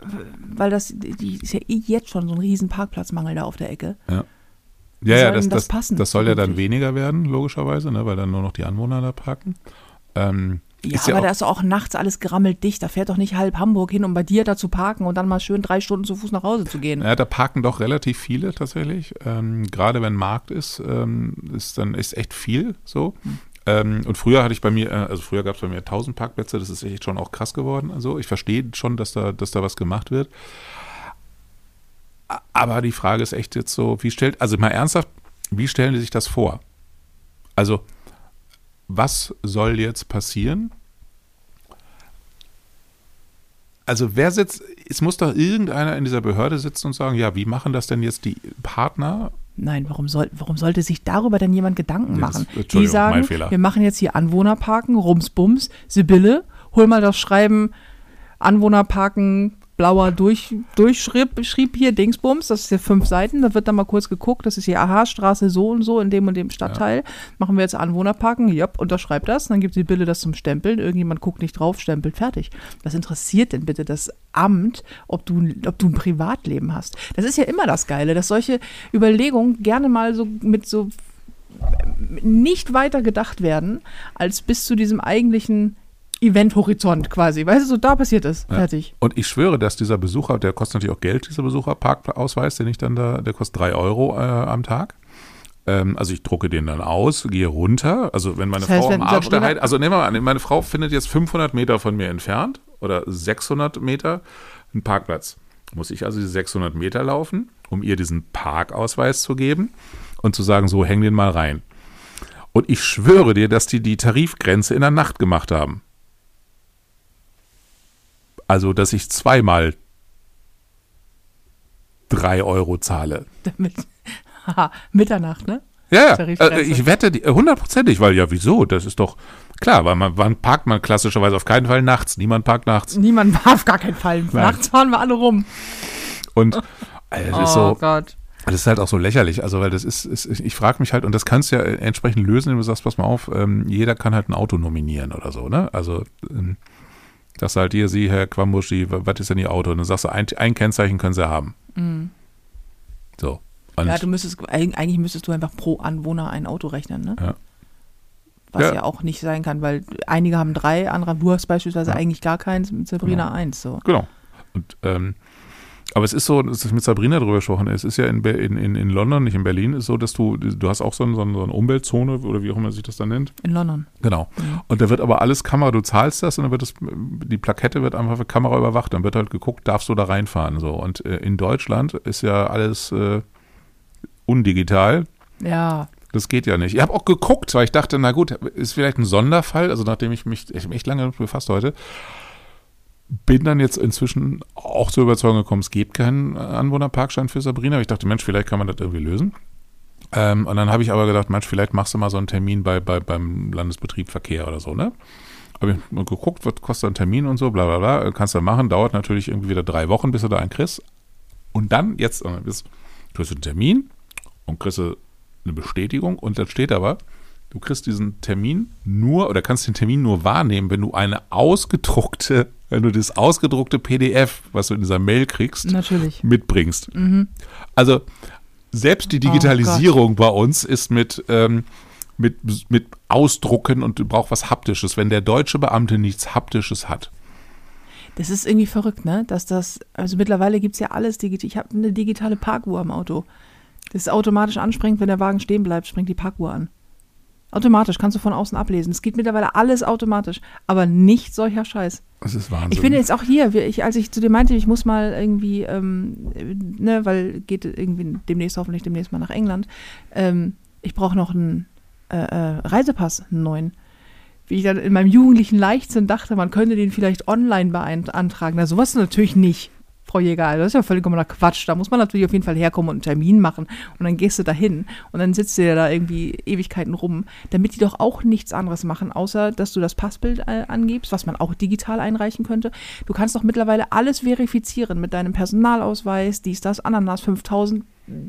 weil das, die ist ja eh jetzt schon so ein riesen Parkplatzmangel da auf der Ecke. Ja, ja, soll das, das, das das soll ja dann zukünftig? weniger werden, logischerweise, ne, weil dann nur noch die Anwohner da parken. Ähm, Ja, ist aber auch, da ist doch auch nachts alles gerammelt dicht. Da fährt doch nicht halb Hamburg hin, um bei dir da zu parken und dann mal schön drei Stunden zu Fuß nach Hause zu gehen. ja, da parken doch relativ viele tatsächlich. Ähm, Gerade wenn Markt ist, ähm, ist dann ist echt viel so. Ähm, und früher hatte ich bei mir, äh, also früher gab es bei mir 1000 Parkplätze, das ist echt schon auch krass geworden. Also ich verstehe schon, dass da, dass da was gemacht wird. Aber die Frage ist echt jetzt so, wie stellt, also mal ernsthaft, wie stellen die sich das vor? Also, was soll jetzt passieren? Also, wer sitzt, es muss doch irgendeiner in dieser Behörde sitzen und sagen, ja, wie machen das denn jetzt die Partner? Nein, warum, soll, warum sollte sich darüber denn jemand Gedanken machen? Entschuldigung, Die sagen, wir machen jetzt hier Anwohnerparken, Rumsbums, Sibylle, hol mal das Schreiben Anwohnerparken, blauer Durch, Durchschrieb schrieb hier Dingsbums, das ist ja fünf Seiten, da wird dann mal kurz geguckt, das ist hier Aha, Straße so und so in dem und dem Stadtteil. Machen wir jetzt Anwohnerparken, jupp, unterschreibt das, dann gibt Sibylle das zum Stempeln, irgendjemand guckt nicht drauf, stempelt, fertig. Was interessiert denn bitte das Amt, ob du, ob du ein Privatleben hast? Das ist ja immer das Geile, dass solche Überlegungen gerne mal so mit so nicht weiter gedacht werden, als bis zu diesem eigentlichen Eventhorizont quasi. Weißt du, so da passiert es. Ja. Fertig. Und ich schwöre, dass dieser Besucher, der kostet natürlich auch Geld, dieser Besucherparkausweis, den ich dann da, der kostet drei Euro äh, am Tag. Ähm, also ich drucke den dann aus, gehe runter. Also wenn meine Das heißt, Frau wenn am Arsch Sabrina- daheim, also nehmen wir mal an, meine Frau findet jetzt 500 Meter von mir entfernt oder 600 Meter einen Parkplatz. Muss ich also diese 600 Meter laufen, um ihr diesen Parkausweis zu geben und zu sagen, so häng den mal rein. Und ich schwöre dir, dass die die Tarifgrenze in der Nacht gemacht haben. Also, dass ich zweimal drei Euro zahle. Damit. *laughs* Haha, Mitternacht, ne? Ja, ja. Äh, ich wette die- äh, hundertprozentig, weil ja, wieso? Das ist doch klar, weil man, wann parkt man klassischerweise auf keinen Fall nachts. Niemand parkt nachts. Niemand war *laughs* auf gar keinen Fall. Nachts fahren wir alle rum. Und äh, *laughs* das ist oh so, Gott. das ist halt auch so lächerlich. Also, weil das ist, ist ich frage mich halt, und das kannst du ja entsprechend lösen, indem du sagst, pass mal auf, ähm, jeder kann halt ein Auto nominieren oder so, ne? Also, ähm, das halt hier, Sie, Herr Quambuschi, wa- was ist denn Ihr Auto? Und dann sagst du, ein, ein Kennzeichen können Sie haben. So. Und Mhm. Ja, du müsstest, eig- eigentlich müsstest du einfach pro Anwohner ein Auto rechnen, ne? Ja. Was ja. Ja. auch nicht sein kann, weil einige haben drei, andere, du hast beispielsweise Ja. eigentlich gar keins, mit Sabrina Genau. eins, so. Genau. Und, ähm, aber es ist so, dass ich mit Sabrina drüber gesprochen es ist ja in, in, in, London, nicht in Berlin, ist so, dass du, du hast auch so, ein, so, ein, so eine Umweltzone oder wie auch immer sich das dann nennt. In London. Genau. Und da wird aber alles Kamera, du zahlst das und dann wird das, die Plakette wird einfach für Kamera überwacht, dann wird halt geguckt, darfst du da reinfahren. So. Und äh, in Deutschland ist ja alles äh, undigital. Ja. Das geht ja nicht. Ich habe auch geguckt, weil ich dachte, na gut, ist vielleicht ein Sonderfall, also nachdem ich mich ich hab mich echt lange befasst heute, bin dann jetzt inzwischen auch zur Überzeugung gekommen, es gibt keinen Anwohnerparkschein für Sabrina. Aber ich dachte, Mensch, vielleicht kann man das irgendwie lösen. Ähm, und dann habe ich aber gedacht, Mensch, vielleicht machst du mal so einen Termin bei, bei, beim Landesbetrieb Verkehr oder so, ne? Habe ich mal geguckt, was kostet ein Termin und so, bla bla bla. Kannst du machen, dauert natürlich irgendwie wieder drei Wochen, bis du da einen kriegst. Und dann, jetzt, äh, bist, kriegst du einen Termin und kriegst eine Bestätigung und dann steht aber, du kriegst diesen Termin nur oder kannst den Termin nur wahrnehmen, wenn du eine ausgedruckte, wenn du das ausgedruckte PDF, was du in dieser Mail kriegst, Natürlich. mitbringst. Mhm. Also selbst die Oh Digitalisierung bei uns ist mit, ähm, mit, mit Ausdrucken und du brauchst was Haptisches. Wenn der deutsche Beamte nichts Haptisches hat, Das ist irgendwie verrückt, ne? Dass das, also mittlerweile gibt es ja alles digital. Ich habe eine digitale Parkuhr am Auto. Das ist automatisch anspringt, wenn der Wagen stehen bleibt, springt die Parkuhr an. Automatisch, kannst du von außen ablesen. Es geht mittlerweile alles automatisch, aber nicht solcher Scheiß. Das ist Wahnsinn. Ich finde jetzt auch hier, ich, als ich zu dir meinte, ich muss mal irgendwie, ähm, ne, weil geht irgendwie demnächst hoffentlich demnächst mal nach England, ähm, ich brauche noch einen äh, äh, Reisepass, einen neuen. Wie ich dann in meinem jugendlichen Leichtsinn dachte, man könnte den vielleicht online beantragen. Na, sowas natürlich nicht, Frau Jäger. Also Das ist ja vollkommener Quatsch. Da muss man natürlich auf jeden Fall herkommen und einen Termin machen. Und dann gehst du da hin und dann sitzt du ja da irgendwie Ewigkeiten rum, damit die doch auch nichts anderes machen, außer dass du das Passbild äh, angibst, was man auch digital einreichen könnte. Du kannst doch mittlerweile alles verifizieren mit deinem Personalausweis, dies, das, Ananas, 5000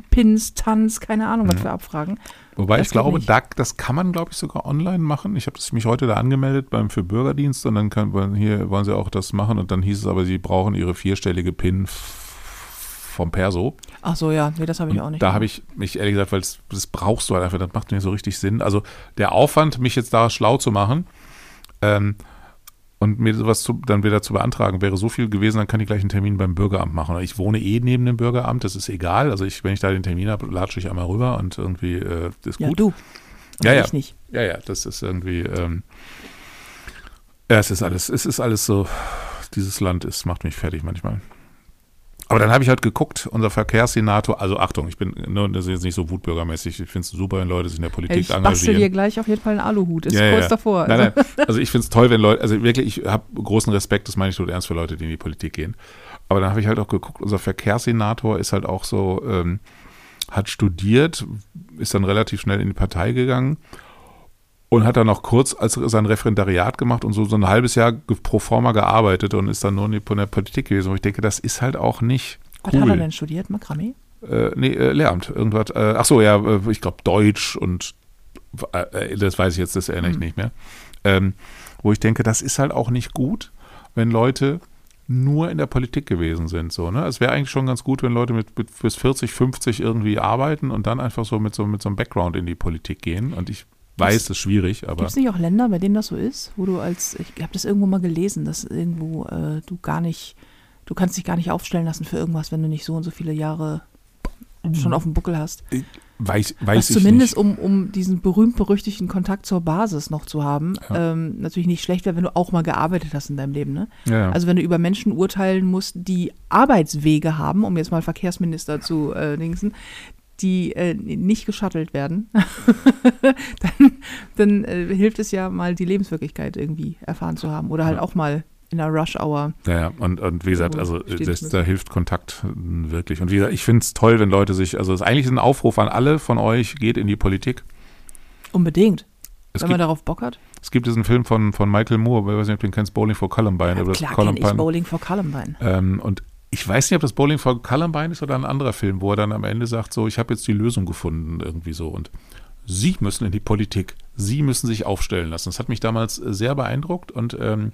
Pins, Tanz, keine Ahnung, was für Abfragen. Wobei Das ich glaube, da, das kann man, glaube ich, sogar online machen. Ich habe mich heute da angemeldet beim für Bürgerdienst und dann können, wollen- hier wollen sie auch das machen und dann hieß es aber, sie brauchen ihre vierstellige PIN vom Perso. Ach so, ja, nee, das habe ich Und auch nicht. Da habe ich mich ehrlich gesagt, weil es- das brauchst du halt einfach, das macht mir so richtig Sinn. Also der Aufwand, mich jetzt da schlau zu machen ähm, und mir sowas zu, dann wieder zu beantragen, wäre so viel gewesen, dann kann ich gleich einen Termin beim Bürgeramt machen. Ich wohne eh neben dem Bürgeramt, das ist egal. Also ich, wenn ich da den Termin habe, latsche ich einmal rüber und irgendwie äh, ist ja, gut. du. Ja, ja. Ich nicht. Ja, ja, das ist irgendwie, ähm, ja, es ist alles, es ist alles so, dieses Land ist, macht mich fertig manchmal. Aber dann habe ich halt geguckt, unser Verkehrssenator, also Achtung, ich bin, ne, das ist jetzt nicht so wutbürgermäßig, ich finde es super, wenn Leute sich in der Politik Ich bastel engagieren. dir gleich auf jeden Fall einen Aluhut. Ist Ja, kurz ja. davor. Nein, nein. *laughs* Also ich finde es toll, wenn Leute, also wirklich, ich habe großen Respekt, das meine ich nur ernst für Leute, die in die Politik gehen. Aber dann habe ich halt auch geguckt, unser Verkehrssenator ist halt auch so, ähm, hat studiert, ist dann relativ schnell in die Partei gegangen und hat dann noch kurz als sein Referendariat gemacht und so, so ein halbes Jahr pro forma gearbeitet und ist dann nur in der Politik gewesen. Und ich denke, das ist halt auch nicht Was hat er cool. denn studiert? Makramee? Äh, nee, äh, Lehramt, irgendwas. Äh, ach so, ja, äh, ich glaube Deutsch und äh, das weiß ich jetzt, das erinnere ich Hm. nicht mehr. Ähm, wo ich denke, das ist halt auch nicht gut, wenn Leute nur in der Politik gewesen sind. So, ne? Es wäre eigentlich schon ganz gut, wenn Leute mit, mit bis 40, 50 irgendwie arbeiten und dann einfach so mit so, mit so einem Background in die Politik gehen. Und ich weiß, es ist schwierig, aber Gibt es nicht auch Länder, bei denen das so ist, wo du als, ich habe das irgendwo mal gelesen, dass irgendwo äh, du gar nicht, du kannst dich gar nicht aufstellen lassen für irgendwas, wenn du nicht so und so viele Jahre schon auf dem Buckel hast. weiß, Was weiß ich zumindest, nicht. um, um diesen berühmt-berüchtigten Kontakt zur Basis noch zu haben, Ja. ähm, natürlich nicht schlecht wäre, wenn du auch mal gearbeitet hast in deinem Leben. Ne? Ja. Also wenn du über Menschen urteilen musst, die Arbeitswege haben, um jetzt mal Verkehrsminister zu äh, dingsen, die äh, nicht geschattelt werden, *laughs* dann, dann äh, hilft es ja mal, die Lebenswirklichkeit irgendwie erfahren zu haben. Oder halt Ja. auch mal in der Rush-Hour. Ja, ja, und, und wie gesagt, So also stehen das, da hilft Kontakt äh, wirklich. Und wie gesagt, ich finde es toll, wenn Leute sich, also es ist eigentlich ein Aufruf an alle von euch, geht in die Politik. Unbedingt. Es wenn gibt, man darauf Bock hat. es gibt diesen Film von, von Michael Moore, ich weiß nicht, ob du den kennst, Bowling for Columbine. Ja, klar kenn ich Columbine Bowling for Columbine. ähm, und ich weiß nicht, ob das Bowling for Columbine ist oder ein anderer Film, wo er dann am Ende sagt, so, ich habe jetzt die Lösung gefunden, irgendwie so. Und Sie müssen in die Politik. Sie müssen sich aufstellen lassen. Das hat mich damals äh, sehr beeindruckt und ähm,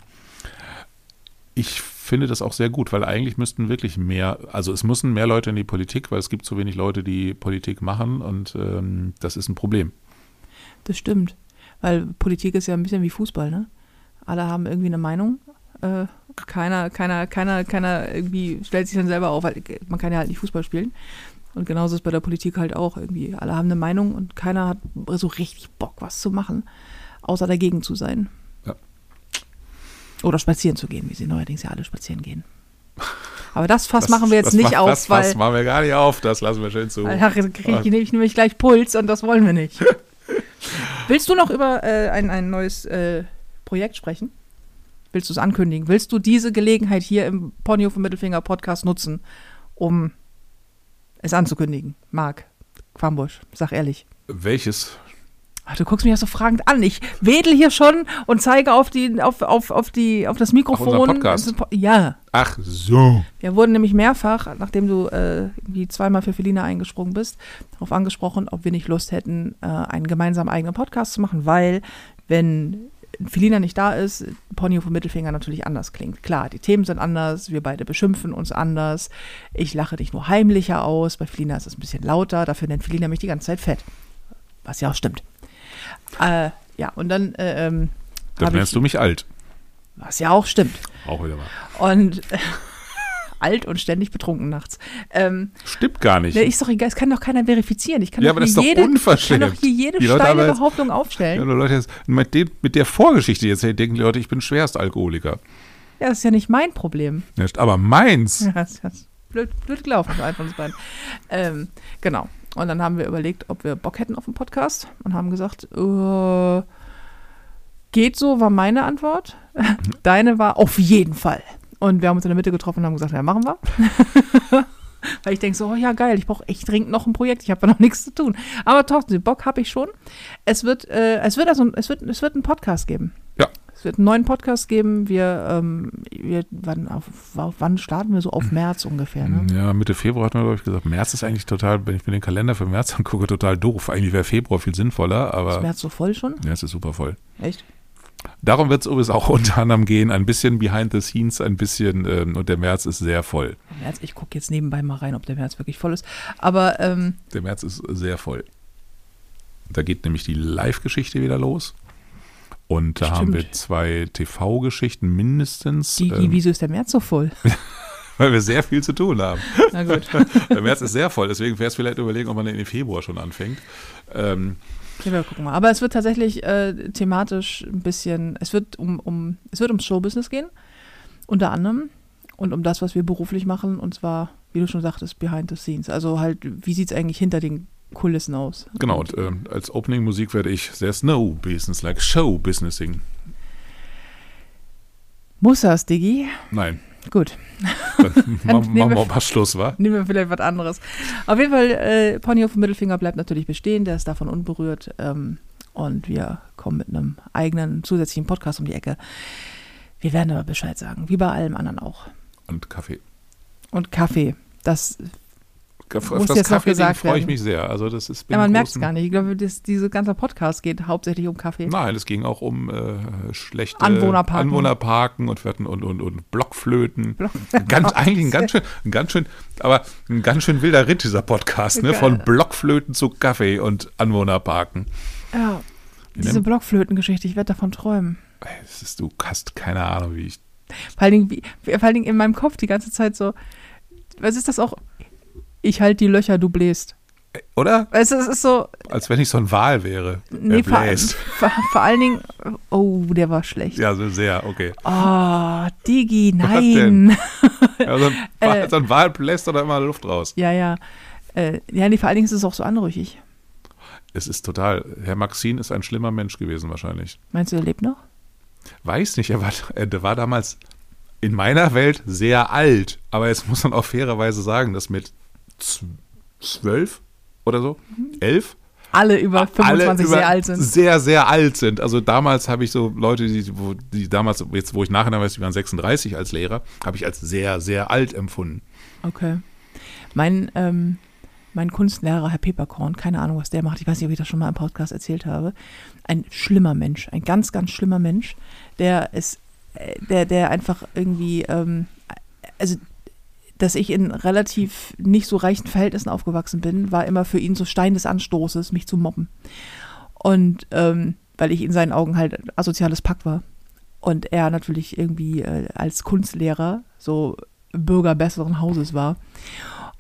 ich finde das auch sehr gut, weil eigentlich müssten wirklich mehr, also es müssen mehr Leute in die Politik, weil es gibt zu wenig Leute, die Politik machen und ähm, das ist ein Problem. Das stimmt. Weil Politik ist ja ein bisschen wie Fußball, ne? Alle haben irgendwie eine Meinung. Äh, keiner, keiner, keiner, keiner irgendwie stellt sich dann selber auf, weil man kann ja halt nicht Fußball spielen. Und genauso ist bei der Politik halt auch irgendwie. Alle haben eine Meinung und keiner hat so richtig Bock, was zu machen, außer dagegen zu sein. Ja. Oder spazieren zu gehen, wie sie neuerdings ja alle spazieren gehen. Aber das Fass Das- machen wir jetzt nicht ma- auf, das weil Fass machen wir gar nicht auf, das lassen wir schön zu. da kriege ich nämlich, nämlich gleich Puls und das wollen wir nicht. *laughs* Willst du noch über äh, ein, ein neues äh, Projekt sprechen? Willst du es ankündigen? Willst du diese Gelegenheit hier im Ponyhof und Mittelfinger Podcast nutzen, um es anzukündigen? Marc Quambusch, sag ehrlich. Welches? Ach, du guckst mich ja so fragend an. Ich wedel hier schon und zeige auf die, auf, auf, auf die, auf das Mikrofon. unseren Podcast. Ja. Ach so. Wir wurden nämlich mehrfach, nachdem du äh, irgendwie zweimal für Felina eingesprungen bist, darauf angesprochen, ob wir nicht Lust hätten, äh, einen gemeinsamen eigenen Podcast zu machen, weil wenn Felina nicht da ist, Ponyhof und Mittelfinger natürlich anders klingt. Klar, die Themen sind anders, wir beide beschimpfen uns anders. Ich lache dich nur heimlicher aus. Bei Felina ist es ein bisschen lauter, dafür nennt Felina mich die ganze Zeit fett. Was ja auch stimmt. Äh, ja, und dann. Äh, ähm, Dann nennst ich, du mich alt. Was ja auch stimmt. Auch wieder mal. Und *laughs* alt und ständig betrunken nachts. Ähm, Stimmt gar nicht. ne, ist doch egal, es kann doch keiner verifizieren. Ich kann Ja, doch aber das hier ist doch jede, ich kann unverschämt. doch hier jede Die Leute steile jetzt- Behauptung Ja, aufstellen. Leute, jetzt, mit, dem, mit der Vorgeschichte jetzt denken die Leute, ich bin Schwerstalkoholiker. Ja, das ist ja nicht mein Problem. Ja, aber meins. Ja, das ist blöd, blöd gelaufen von uns beiden. Ähm, genau. Und dann haben wir überlegt, ob wir Bock hätten auf einen Podcast und haben gesagt, äh, geht so, war meine Antwort. *laughs* Deine war auf jeden Fall. Und wir haben uns in der Mitte getroffen und haben gesagt, ja, machen wir. *laughs* Weil ich denke so, oh ja, geil, ich brauche echt dringend noch ein Projekt, ich habe ja noch nichts zu tun. Aber trotzdem, Bock habe ich schon. Es wird, äh, es wird also, es wird, es wird einen Podcast geben. Ja. Es wird einen neuen Podcast geben. Wir, ähm, wir wann, auf, auf, wann starten wir so auf März ungefähr, ne? Ja, Mitte Februar hat man, glaube ich, gesagt, März ist eigentlich total, wenn ich mir den Kalender für März angucke, total doof. Eigentlich wäre Februar viel sinnvoller, Ist aber März so voll schon? ja, es ist super voll. Echt? Darum wird es übrigens auch *laughs* unter anderem gehen, ein bisschen behind the scenes, ein bisschen, ähm, und der März ist sehr voll. März, ich gucke jetzt nebenbei mal rein, ob der März wirklich voll ist. Aber ähm, Der März ist sehr voll. Da geht nämlich die Live-Geschichte wieder los. Und da haben wir Stimmt. zwei TV-Geschichten mindestens, die, ähm, wieso ist der März so voll? *laughs* weil wir sehr viel zu tun haben. *laughs* Na gut. Der März ist sehr voll, deswegen wäre es vielleicht überlegen, ob man in den Februar schon anfängt. Ähm, Ja, wir gucken mal. Aber es wird tatsächlich äh, thematisch ein bisschen, es wird um, um, es wird ums Showbusiness gehen, unter anderem. Und um das, was wir beruflich machen, und zwar, wie du schon sagtest, behind the scenes. Also halt, wie sieht es eigentlich hinter den Kulissen aus? genau, und ähm, als Opening-Musik werde ich There's no business like show business singen. Muss das, Diggi? Nein, Gut. *laughs* *laughs* dann machen nehmen machen wir- wir mal Schluss, wa? Nehmen wir vielleicht was anderes. Auf jeden Fall, äh, Ponyhof Mittelfinger bleibt natürlich bestehen, der ist davon unberührt. Ähm, und wir kommen mit einem eigenen zusätzlichen Podcast um die Ecke. Wir werden aber Bescheid sagen, wie bei allem anderen auch. Und Kaffee. Und Kaffee, das, Auf Muss das jetzt Kaffee gesagt freue ich mich sehr. Also das ist ja, man merkt es gar nicht. Ich glaube, das, diese ganze Podcast geht hauptsächlich um Kaffee. Nein, es ging auch um äh, schlechte Anwohnerparken. Anwohnerparken und und, und, und Blockflöten. Block- Ganz, *laughs* eigentlich ein ganz schön, ein ganz schön, aber ein ganz schön wilder Ritt, dieser Podcast, ne? Von Blockflöten zu Kaffee und Anwohnerparken. Ja, Wie diese Blockflötengeschichte, ich werde davon träumen. Ist, du hast keine Ahnung, wie ich. Vor allen, Dingen, wie, vor allen Dingen in meinem Kopf die ganze Zeit so, was ist das auch? Ich halte die Löcher, du bläst. Oder? Weißt du, es ist so, Als wenn ich so ein Wal wäre. nee, vor, vor, vor allen Dingen, oh, der war schlecht. Ja, so sehr, okay. Oh, Digi, nein. Ja, so, ein *laughs* Wal, Äh. so ein Wal bläst da immer Luft raus. Ja, ja. Äh, ja, nee, vor allen Dingen ist es auch so anrüchig. Es ist total. Herr Maxin ist ein schlimmer Mensch gewesen, wahrscheinlich. Meinst du, er lebt noch? Weiß nicht, er war, er war damals in meiner Welt sehr alt. Aber jetzt muss man auch fairerweise sagen, dass mit zwölf oder so, elf, Alle über 25 alle über sehr alt sind. Sehr, sehr alt sind. Also damals habe ich so Leute, die, wo, die damals, jetzt wo ich nachher weiß, die waren 36 als Lehrer, habe ich als sehr, sehr alt empfunden. Okay. Mein, ähm, mein Kunstlehrer, Herr Peperkorn, keine Ahnung, was der macht, ich weiß nicht, ob ich das schon mal im Podcast erzählt habe, ein schlimmer Mensch, ein ganz, ganz schlimmer Mensch, der ist, äh, der, der einfach irgendwie, ähm, also, dass ich in relativ nicht so reichen Verhältnissen aufgewachsen bin, war immer für ihn so Stein des Anstoßes, mich zu mobben. Und ähm, weil ich in seinen Augen halt asoziales Pack war. Und er natürlich irgendwie äh, als Kunstlehrer so Bürger besseren Hauses war.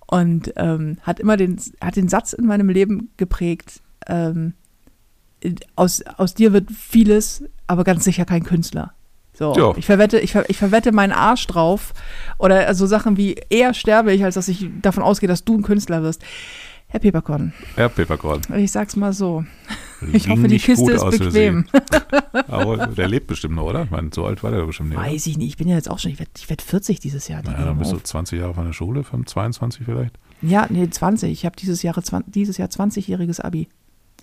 Und ähm, hat immer den, hat den Satz in meinem Leben geprägt, ähm, aus, aus dir wird vieles, aber ganz sicher kein Künstler. So, Ja. ich verwette, ich, ver, ich verwette meinen Arsch drauf. Oder so Sachen wie eher sterbe ich, als dass ich davon ausgehe, dass du ein Künstler wirst. Herr Peperkorn, Herr Pepperkorn. ich sag's mal so. Ich Ging hoffe, die Kiste ist bequem. Aber der lebt bestimmt noch, oder? Ich meine, so alt war der bestimmt nicht. Weiß ich nicht, ich bin ja jetzt auch schon, ich werde ich werd 40 dieses Jahr. Naja, dann bist du auf. 20 Jahre von der Schule, 25, 22 vielleicht. Ja, nee, 20. Ich habe dieses, Jahre dieses Jahr 20-jähriges Abi.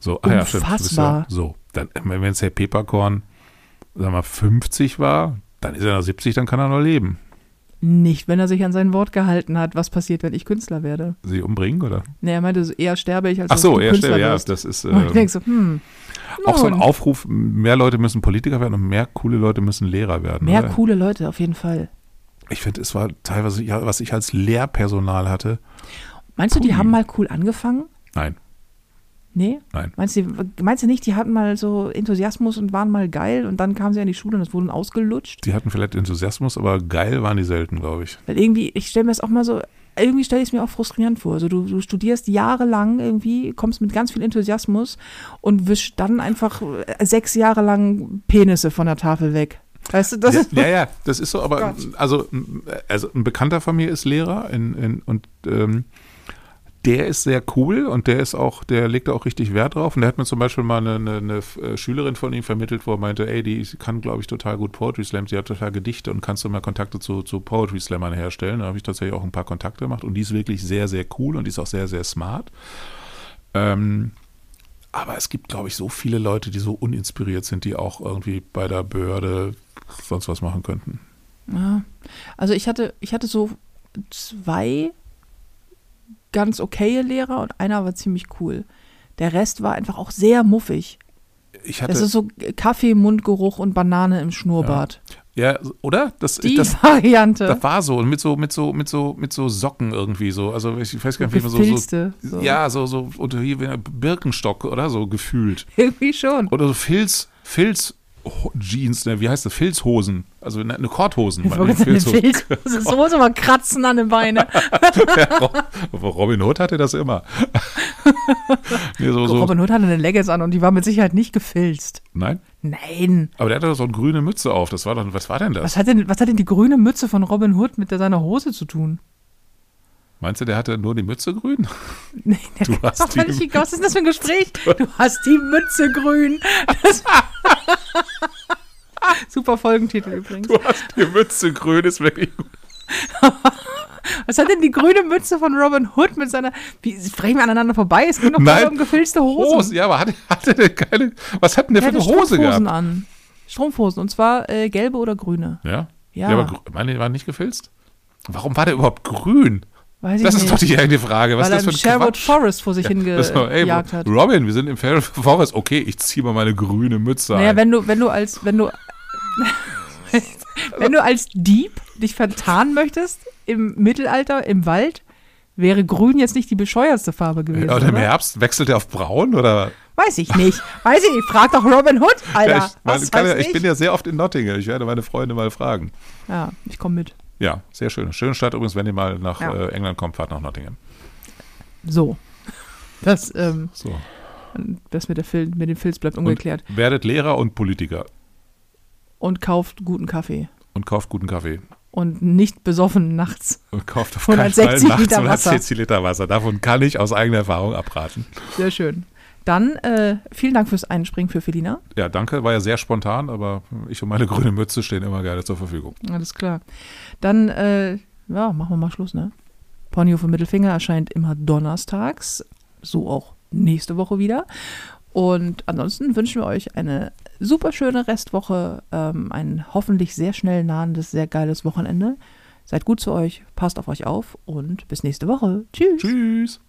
So, ah ja, stimmt. Ja, so, dann, wenn es Herr Pepperkorn, sag mal, 50 war, dann ist er noch 70, dann kann er noch leben. Nicht, wenn er sich an sein Wort gehalten hat, was passiert, wenn ich Künstler werde. Sie umbringen, oder? Nee, er meinte, eher sterbe ich, als Ach so, dass du er Künstler stellt, ja, das ist Und ich äh, denke so, hm. auch so ein Aufruf, mehr Leute müssen Politiker werden und mehr coole Leute müssen Lehrer werden. Mehr oder? coole Leute, auf jeden Fall. Ich finde, es war teilweise, ja, was ich als Lehrpersonal hatte. Meinst du, die haben mal cool angefangen? Nein, Nee? nein. Meinst du, meinst du nicht, die hatten mal so Enthusiasmus und waren mal geil und dann kamen sie an die Schule und es wurden ausgelutscht? Die hatten vielleicht Enthusiasmus, aber geil waren die selten, glaube ich. Weil irgendwie, ich stelle mir das auch mal so, irgendwie stelle ich es mir auch frustrierend vor. Also du, du studierst jahrelang irgendwie, kommst mit ganz viel Enthusiasmus und wischst dann einfach äh, sechs Jahre lang Penisse von der Tafel weg. Weißt du, das ja, ist. ja, ja, das ist so, aber Gott. also, also ein Bekannter von mir ist Lehrer in, in, und ähm, der ist sehr cool und der ist auch, der legt da auch richtig Wert drauf. Und der hat mir zum Beispiel mal eine, eine, eine äh, Schülerin von ihm vermittelt, wo er meinte, ey, die kann, glaube ich, total gut Poetry Slam, die hat total Gedichte und kannst du mal Kontakte zu, zu Poetry Slammern herstellen. Da habe ich tatsächlich auch ein paar Kontakte gemacht und die ist wirklich sehr, sehr cool und die ist auch sehr, sehr smart. Ähm, aber es gibt, glaube ich, so viele Leute, die so uninspiriert sind, die auch irgendwie bei der Behörde sonst was machen könnten. Ja. Also ich hatte, ich hatte so zwei ganz okaye Lehrer und einer war ziemlich cool. Der Rest war einfach auch sehr muffig. Ich hatte, Das ist so Kaffee, Mundgeruch und Banane im Schnurrbart. ja, oder? Das, Die das, Variante. das war so. Und mit so, mit so, mit so, mit so Socken irgendwie so. Also ich weiß gar nicht, wie man so, so. Gefilzte. So. Ja, so, so unter hier wie ein Birkenstock oder so gefühlt. *laughs* Irgendwie schon. Oder so Filz, Filz. Jeans, ne, wie heißt das? Filzhosen. Also eine, eine Korthosen. Ich wollte Filzhosen. eine. Das muss aber kratzen an den Beinen. *laughs* Robin Hood hatte das immer. *laughs* nee, so, so. Robin Hood hatte eine Leggings an und die war mit Sicherheit nicht gefilzt. Nein? Nein. Aber der hatte doch so eine grüne Mütze auf. Das war dann, was war denn das? Was hat, denn, was hat denn die grüne Mütze von Robin Hood mit der, seiner Hose zu tun? Meinst du, der hatte nur die Mütze grün? *laughs* Nee, Du das hast doch die- egal. Was ist das für ein Gespräch? Du hast die Mütze grün. *laughs* Super Folgentitel übrigens. Du hast die Mütze grün, ist wirklich gut. *laughs* Was hat denn die grüne Mütze von Robin Hood mit seiner. Wie sprechen wir aneinander vorbei? Es noch Nein. gerade um gefilzte Hosen. Hose, ja, aber hatte, hatte der keine. Was hat denn der Er für eine Hose Strumpfhosen gehabt? an. Strumpfhosen. Und zwar äh, gelbe oder grüne. Ja? Ja. aber gr- meine, die waren nicht gefilzt? Warum war der überhaupt grün? Weiß ich Das nicht. ist doch die eigentliche Frage. Was weil ist das für ein Sherwood Quatsch? Forest vor sich ey, hingejagt hat. Robin, wir sind im Sherwood Forest. Okay, ich ziehe mal meine grüne Mütze Naja, ein. wenn du, wenn du als, wenn du, *laughs* wenn du als Dieb dich vertarnen möchtest im Mittelalter im Wald, wäre grün jetzt nicht die bescheuertste Farbe gewesen. Ja, und im oder? Herbst wechselt er auf braun oder? Weiß ich nicht. Weiß ich nicht. Frag doch Robin Hood, Alter. Ja, ich, meine, weiß ja, ich ich? bin ja sehr oft in Nottingham. Ich werde meine Freunde mal fragen. ja, ich komme mit. Ja, sehr schön. Schöne Stadt übrigens, wenn ihr mal nach Ja. äh, England kommt, fahrt nach Nottingham. So. Das, ähm, So. das mit, der Fil mit dem Filz bleibt ungeklärt. Und werdet Lehrer und Politiker Und, kauft guten Kaffee. und kauft guten Kaffee. Und nicht besoffen nachts. Und kauft auf keinen 160 Fall nachts Liter *laughs* Wasser. 160 Liter Wasser. Davon kann ich aus eigener Erfahrung abraten. Sehr schön. Dann äh, vielen Dank fürs Einspringen für Felina. Ja, danke. War ja sehr spontan, aber ich und meine grüne Mütze stehen immer gerne zur Verfügung. Alles klar. Dann, äh, ja, machen wir mal Schluss, ne? Ponyhof und Mittelfinger erscheint immer donnerstags, so auch nächste Woche wieder. Und ansonsten wünschen wir euch eine super schöne Restwoche, ähm, ein hoffentlich sehr schnell nahendes, sehr geiles Wochenende. Seid gut zu euch, passt auf euch auf und bis nächste Woche. Tschüss. Tschüss.